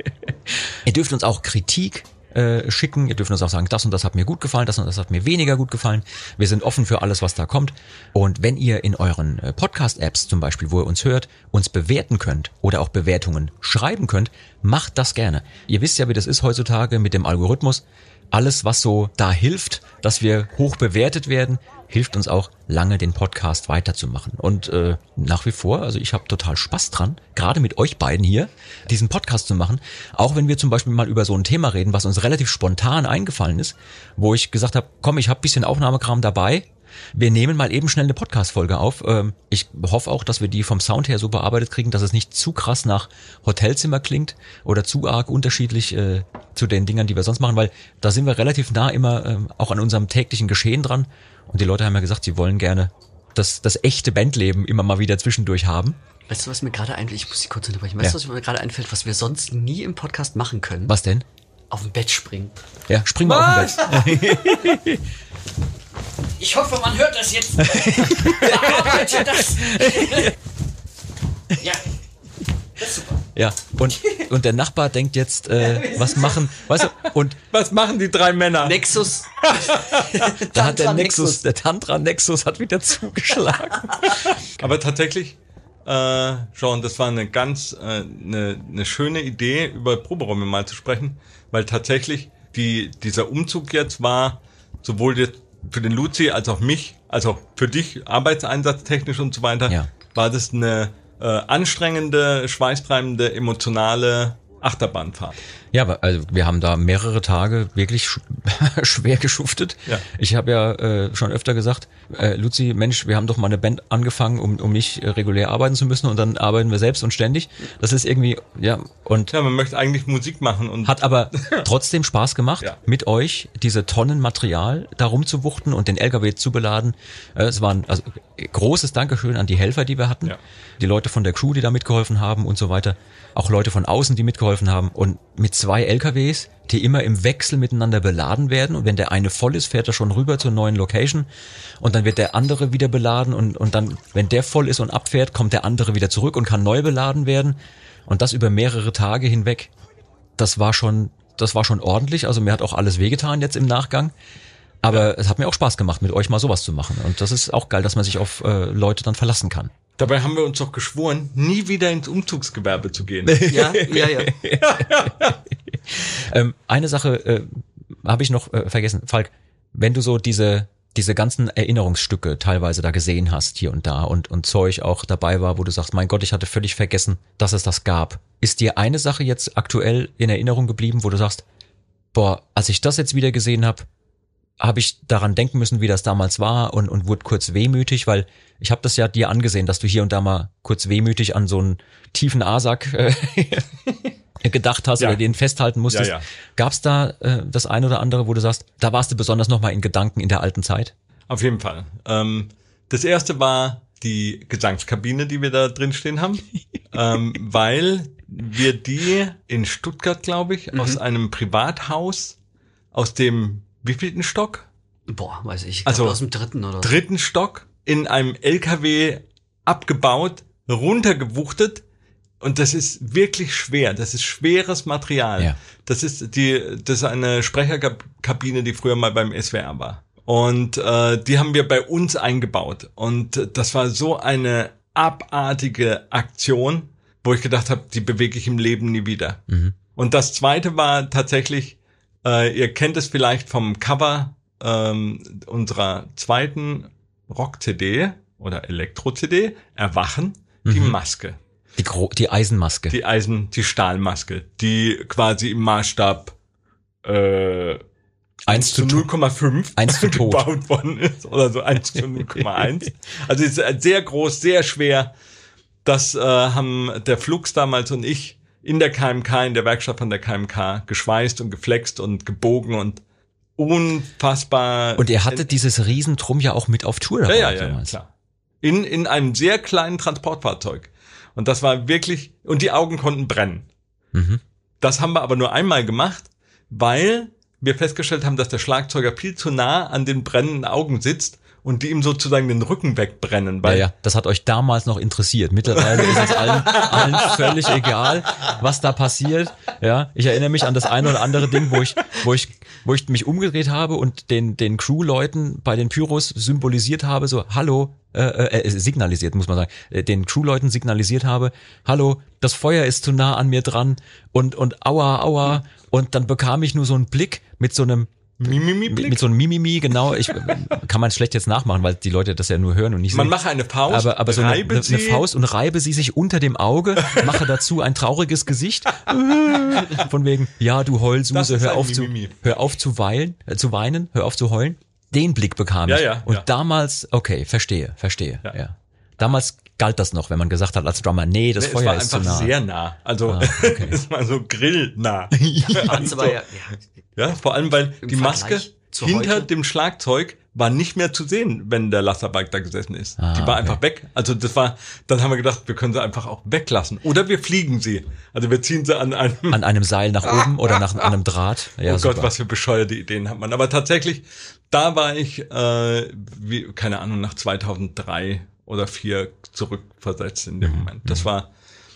[LAUGHS] ihr dürft uns auch Kritik äh, schicken. Ihr dürft uns auch sagen, das und das hat mir gut gefallen, das und das hat mir weniger gut gefallen. Wir sind offen für alles, was da kommt. Und wenn ihr in euren äh, Podcast-Apps zum Beispiel, wo ihr uns hört, uns bewerten könnt oder auch Bewertungen schreiben könnt, macht das gerne. Ihr wisst ja, wie das ist heutzutage mit dem Algorithmus. Alles, was so da hilft, dass wir hoch bewertet werden, hilft uns auch lange den Podcast weiterzumachen. Und äh, nach wie vor, also ich habe total Spaß dran, gerade mit euch beiden hier, diesen Podcast zu machen. Auch wenn wir zum Beispiel mal über so ein Thema reden, was uns relativ spontan eingefallen ist, wo ich gesagt habe, komm, ich habe bisschen Aufnahmekram dabei. Wir nehmen mal eben schnell eine Podcast-Folge auf. Ähm, Ich hoffe auch, dass wir die vom Sound her so bearbeitet kriegen, dass es nicht zu krass nach Hotelzimmer klingt oder zu arg unterschiedlich äh, zu den Dingern, die wir sonst machen, weil da sind wir relativ nah immer ähm, auch an unserem täglichen Geschehen dran. Und die Leute haben ja gesagt, sie wollen gerne das, das echte Bandleben immer mal wieder zwischendurch haben. Weißt du, was mir gerade einfällt? Ich muss dich kurz unterbrechen. Weißt Ja. du, was mir gerade einfällt, was wir sonst nie im Podcast machen können? Was denn? Auf dem Bett springen. Ja, spring mal auf dem Bett. [LAUGHS] Ich hoffe, man hört das jetzt. Bearbeitet das. [LAUGHS] ja. Das ist super. Ja, und, und der Nachbar denkt jetzt, äh, was machen, weißt du, und Was machen die drei Männer? Nexus. [LAUGHS] da hat der Tantra Nexus, Nexus. der Tantra-Nexus hat wieder zugeschlagen. [LAUGHS] Aber tatsächlich, äh, Sean, das war eine ganz äh, eine, eine schöne Idee, über Proberäume mal zu sprechen, weil tatsächlich die, dieser Umzug jetzt war, sowohl jetzt für den Luzi als auch mich, als auch für dich, arbeitseinsatztechnisch und so weiter, Ja. war das eine äh, anstrengende, schweißtreibende, emotionale Achterbahnfahrt. Ja, aber also wir haben da mehrere Tage wirklich sch [LAUGHS] schwer geschuftet. Ja. Ich habe ja äh, schon öfter gesagt, äh, Luzi, Mensch, wir haben doch mal eine Band angefangen, um, um nicht äh, regulär arbeiten zu müssen und dann arbeiten wir selbst und ständig. Das ist irgendwie, ja, und Ja, man möchte eigentlich Musik machen und hat aber [LAUGHS] trotzdem Spaß gemacht, Ja. mit euch diese Tonnen Material da rumzuwuchten und den LKW zu beladen. Äh, Es war ein also, großes Dankeschön an die Helfer, die wir hatten, Ja. die Leute von der Crew, die da mitgeholfen haben und so weiter. Auch Leute von außen, die mitgeholfen haben. Und mit zwei LKWs, die immer im Wechsel miteinander beladen werden. Und wenn der eine voll ist, fährt er schon rüber zur neuen Location. Und dann wird der andere wieder beladen. Und, und dann, wenn der voll ist und abfährt, kommt der andere wieder zurück und kann neu beladen werden. Und das über mehrere Tage hinweg das war schon, das war schon ordentlich. Also mir hat auch alles wehgetan jetzt im Nachgang. Aber es hat mir auch Spaß gemacht, mit euch mal sowas zu machen. Und das ist auch geil, dass man sich auf äh, Leute dann verlassen kann. dabei haben wir uns doch geschworen, nie wieder ins Umzugsgewerbe zu gehen. [LAUGHS] Ja, ja, ja. [LAUGHS] Ähm, eine Sache äh, habe ich noch äh, vergessen, Falk. Wenn du so diese diese ganzen Erinnerungsstücke teilweise da gesehen hast hier und da und und Zeug auch dabei war, wo du sagst, mein Gott, ich hatte völlig vergessen, dass es das gab. Ist dir eine Sache jetzt aktuell in Erinnerung geblieben, wo du sagst, boah, als ich das jetzt wieder gesehen habe, habe ich daran denken müssen, wie das damals war und, und wurde kurz wehmütig, weil ich habe das ja dir angesehen, dass du hier und da mal kurz wehmütig an so einen tiefen A-Sack äh, [LAUGHS] gedacht hast Ja. oder den festhalten musstest. Ja, ja. Gab's da äh, das eine oder andere, wo du sagst, da warst du besonders nochmal in Gedanken in der alten Zeit? Auf jeden Fall. Ähm, das erste war die Gesangskabine, die wir da drin stehen haben, [LAUGHS] ähm, weil wir die in Stuttgart, glaube ich, aus einem Privathaus, aus dem wievielten Stock? Boah, weiß ich. ich Also, aus dem dritten oder. Dritten Stock in einem LKW abgebaut, runtergewuchtet. Und das ist wirklich schwer. Das ist schweres Material. Ja. Das ist die, das ist eine Sprecherkabine, die früher mal beim SWR war. Und äh, die haben wir bei uns eingebaut. Und das war so eine abartige Aktion, wo ich gedacht habe, die bewege ich im Leben nie wieder. Und das zweite war tatsächlich, äh, ihr kennt es vielleicht vom Cover ähm, unserer zweiten Rock-CD oder Elektro-CD, Erwachen, die Maske. Die, Gro die Eisenmaske. Die Eisen, die Stahlmaske, die quasi im Maßstab äh, 1 zu, tu- 0,5 Eins zu [LAUGHS] tot. gebaut worden ist oder so 1 zu 0,1. Also ist sehr groß, sehr schwer. Das äh, haben der Flux damals und ich in der KMK, in der Werkstatt von der KMK geschweißt und geflext und gebogen und unfassbar. Und ihr hattet dieses Riesentrum ja auch mit auf Tour dabei ja, ja, ja, ja, damals. klar. In, in einem sehr kleinen Transportfahrzeug. Und das war wirklich, und die Augen konnten brennen. Mhm. Das haben wir aber nur einmal gemacht, weil wir festgestellt haben, dass der Schlagzeuger viel zu nah an den brennenden Augen sitzt und die ihm sozusagen den Rücken wegbrennen. Ja, Weil ja, das hat euch damals noch interessiert. Mittlerweile ist es allen, allen völlig egal, was da passiert. Ja, ich erinnere mich an das eine oder andere Ding, wo ich, wo ich, wo ich mich umgedreht habe und den, den Crew-Leuten bei den Pyros symbolisiert habe, so, hallo, äh, äh, signalisiert, muss man sagen, äh, den Crew-Leuten signalisiert habe, hallo, das Feuer ist zu nah an mir dran und, und aua, aua. Und dann bekam ich nur so einen Blick mit so einem, Mimimi mit, mit so einem Mimimi, genau, ich kann man schlecht jetzt nachmachen, weil die Leute das ja nur hören und nicht man sehen. mache eine Faust, aber, aber so eine, eine, eine Faust und reibe sie sich unter dem Auge, mache dazu ein trauriges Gesicht. [LAUGHS] Von wegen, ja, du Heulsuse, hör auf, zu, hör auf zu weinen, äh, zu weinen, hör auf zu heulen. Den Blick bekam ich. Ja, ja, und ja. damals, okay, verstehe, verstehe. Ja. Ja. Damals galt das noch, wenn man gesagt hat als Drummer, nee, das Nee, Feuer war ist zu einfach nah. sehr nah. Also Ah, okay. [LAUGHS] es war so grillnah. [LAUGHS] Hans war ja, ja, Ja, vor allem, weil die Maske Vergleich zu hinter heute? dem Schlagzeug war nicht mehr zu sehen, wenn der Lasterbike da gesessen ist. Ah, die war okay. einfach weg. Also das war, dann haben wir gedacht, wir können sie einfach auch weglassen. Oder wir fliegen sie. Also wir ziehen sie an einem, An einem Seil nach oben oder nach [LAUGHS] einem Draht. Ja, oh super. Gott, was für bescheuerte Ideen hat man. Aber tatsächlich, da war ich, äh, wie, keine Ahnung, nach 2003 oder 4 zurückversetzt in Mhm, dem Moment. Das war,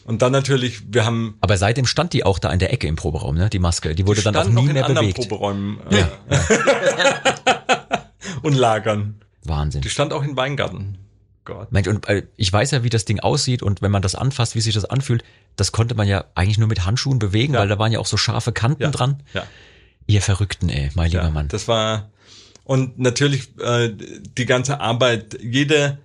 und dann natürlich, wir haben Aber seitdem stand die auch da in der Ecke im Proberaum, ne? Die Maske. Die wurde dann auch nie in mehr anderen bewegt. Proberäumen äh, [LAUGHS] und Lagern. Wahnsinn. Die stand auch in Weingarten. Gott. Mensch, und äh, ich weiß ja, wie das Ding aussieht und wenn man das anfasst, wie sich das anfühlt, das konnte man ja eigentlich nur mit Handschuhen bewegen, Ja. weil da waren ja auch so scharfe Kanten Ja. dran. Ja. Ihr Verrückten, ey, mein lieber ja, Mann. Das war und natürlich äh, die ganze Arbeit, jede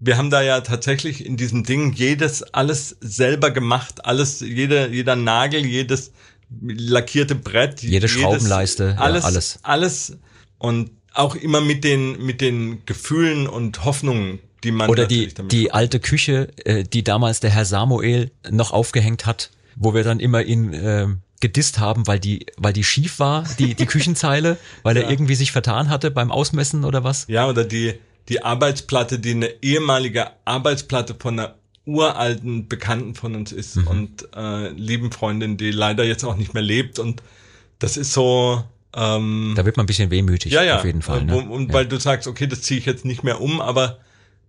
wir haben da ja tatsächlich in diesem Ding jedes, alles selber gemacht, alles, jeder, jeder Nagel, jedes lackierte Brett, Jede jedes, Schraubenleiste, ja, alles, alles. alles und auch immer mit den, mit den Gefühlen und Hoffnungen, die man Oder die, die alte Küche, äh, die damals der Herr Samuel noch aufgehängt hat, wo wir dann immer ihn äh, gedisst haben, weil die, weil die schief war, die, die [LAUGHS] Küchenzeile, weil er irgendwie sich vertan hatte beim Ausmessen oder was. Ja, oder die, die Arbeitsplatte, die eine ehemalige Arbeitsplatte von einer uralten Bekannten von uns ist Mhm. und äh, lieben Freundin, die leider jetzt auch nicht mehr lebt. Und das ist so, ähm, Da wird man ein bisschen wehmütig, ja, ja, auf jeden Fall. Ne? wo- Und ja. weil du sagst, okay, das ziehe ich jetzt nicht mehr um, aber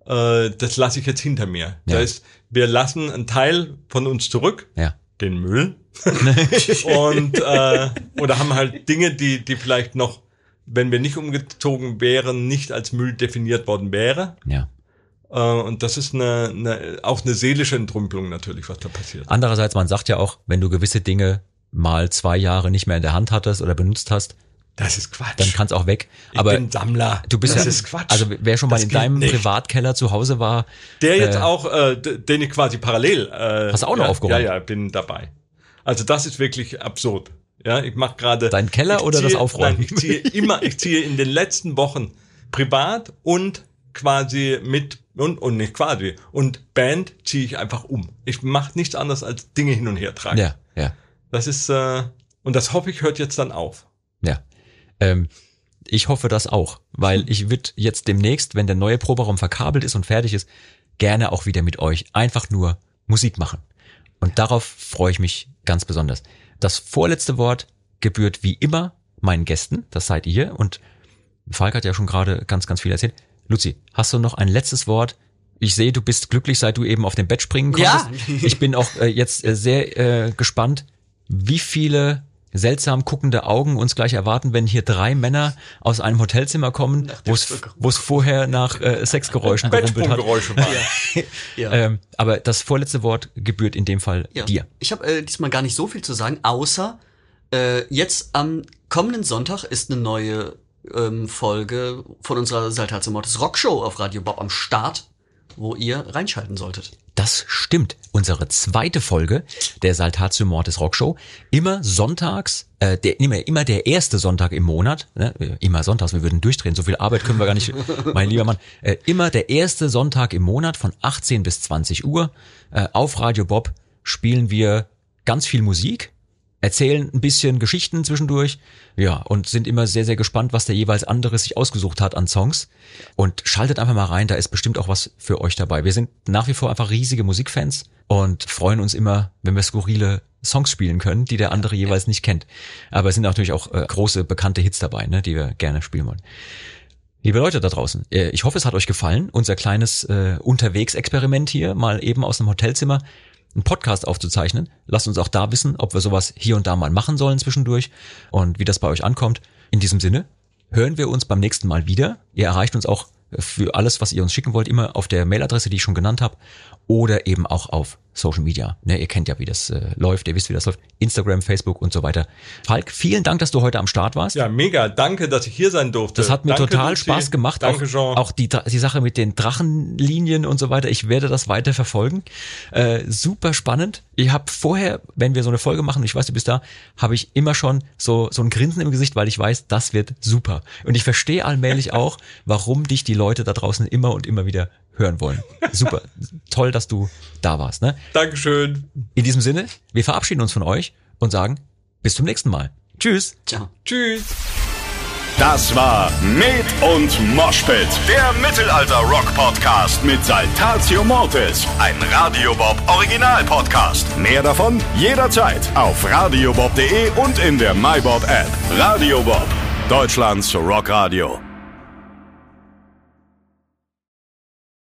äh, das lasse ich jetzt hinter mir. Ja. Das heißt, wir lassen einen Teil von uns zurück, ja. den Müll, [LAUGHS] [LAUGHS] und äh, oder haben halt Dinge, die die vielleicht noch, wenn wir nicht umgezogen wären, nicht als Müll definiert worden wäre. ja. Äh, und das ist eine, eine auch eine seelische Entrümpelung natürlich, was da passiert. Andererseits, man sagt ja auch, wenn du gewisse Dinge mal zwei Jahre nicht mehr in der Hand hattest oder benutzt hast, Das ist Quatsch. dann kann es auch weg. ich Aber bin Sammler. du bist das ja, ist Quatsch. also wer schon mal Das in deinem nicht. Privatkeller zu Hause war, Der jetzt Äh, auch, äh, den ich quasi parallel. Äh, Hast du auch noch ja, aufgeräumt? Ja, ja, bin dabei. Also das ist wirklich absurd. Ja, ich mache gerade. Dein Keller oder das Aufräumen? Nein, ich ziehe immer, ich ziehe in den letzten Wochen privat und quasi mit und und nicht quasi und Band ziehe ich einfach um. Ich mache nichts anderes als Dinge hin und her tragen. ja, ja, Das ist äh, und das hoffe ich hört jetzt dann auf. ja. Ähm, ich hoffe das auch, weil ich würde jetzt demnächst, wenn der neue Proberaum verkabelt ist und fertig ist, gerne auch wieder mit euch einfach nur Musik machen. Und darauf freue ich mich ganz besonders. Das vorletzte Wort gebührt wie immer meinen Gästen, das seid ihr. Und Falk hat ja schon gerade ganz, ganz viel erzählt. Luzi, hast du noch ein letztes Wort? Ich sehe, du bist glücklich, seit du eben auf dem Bett springen konntest. Ja. Ich bin auch äh, jetzt äh, sehr äh, gespannt, wie viele seltsam guckende Augen uns gleich erwarten, wenn hier drei Männer aus einem Hotelzimmer kommen, wo es wo es vorher nach äh, Sexgeräuschen [LAUGHS] gerumpelt hat. Waren. [LAUGHS] Ja. Ähm, aber das vorletzte Wort gebührt in dem Fall Ja. dir. Ich habe äh, diesmal gar nicht so viel zu sagen, außer äh, jetzt am kommenden Sonntag ist eine neue ähm, Folge von unserer Saltatio Mortis Rockshow auf Radio Bob am Start, wo ihr reinschalten solltet. Das stimmt. Unsere zweite Folge der Saltatio Mortis Rockshow. Immer sonntags, äh, der, immer, immer der erste Sonntag im Monat, ne? immer sonntags, wir würden durchdrehen, so viel Arbeit können wir gar nicht, [LAUGHS] mein lieber Mann. Äh, immer der erste Sonntag im Monat von 18 bis 20 Uhr äh, auf Radio Bob spielen wir ganz viel Musik, erzählen ein bisschen Geschichten zwischendurch, ja, und sind immer sehr, sehr gespannt, was der jeweils andere sich ausgesucht hat an Songs. Und schaltet einfach mal rein, da ist bestimmt auch was für euch dabei. Wir sind nach wie vor einfach riesige Musikfans und freuen uns immer, wenn wir skurrile Songs spielen können, die der andere jeweils nicht kennt. Aber es sind natürlich auch äh, große, bekannte Hits dabei, ne, die wir gerne spielen wollen. Liebe Leute da draußen, äh, ich hoffe, es hat euch gefallen, unser kleines äh, Unterwegsexperiment hier, mal eben aus einem Hotelzimmer einen Podcast aufzuzeichnen. Lasst uns auch da wissen, ob wir sowas hier und da mal machen sollen zwischendurch und wie das bei euch ankommt. In diesem Sinne hören wir uns beim nächsten Mal wieder. Ihr erreicht uns auch für alles, was ihr uns schicken wollt, immer auf der Mailadresse, die ich schon genannt habe, oder eben auch auf Social Media. Ne, ihr kennt ja, wie das äh, läuft, ihr wisst, wie das läuft. Instagram, Facebook und so weiter. Falk, vielen Dank, dass du heute am Start warst. Ja, mega. Danke, dass ich hier sein durfte. Das hat mir Danke, total Luzi. Spaß gemacht. Danke, auch, Jean. auch die, die Sache mit den Drachenlinien und so weiter. Ich werde das weiter verfolgen. Äh, super spannend. Ich habe vorher, wenn wir so eine Folge machen, ich weiß, du bist da, habe ich immer schon so, so ein Grinsen im Gesicht, weil ich weiß, das wird super. Und ich verstehe allmählich [LAUGHS] auch, warum dich die Leute da draußen immer und immer wieder hören wollen. Super. Toll, dass du da warst. Ne? Dankeschön. In diesem Sinne, wir verabschieden uns von euch und sagen bis zum nächsten Mal. Tschüss. Ciao. Tschüss. Das war Med und Moshpit, der Mittelalter-Rock-Podcast mit Saltatio Mortis, ein Radio Bob Original-Podcast. Mehr davon jederzeit auf radiobob.de und in der MyBob-App. Radio Bob, Deutschlands Rockradio.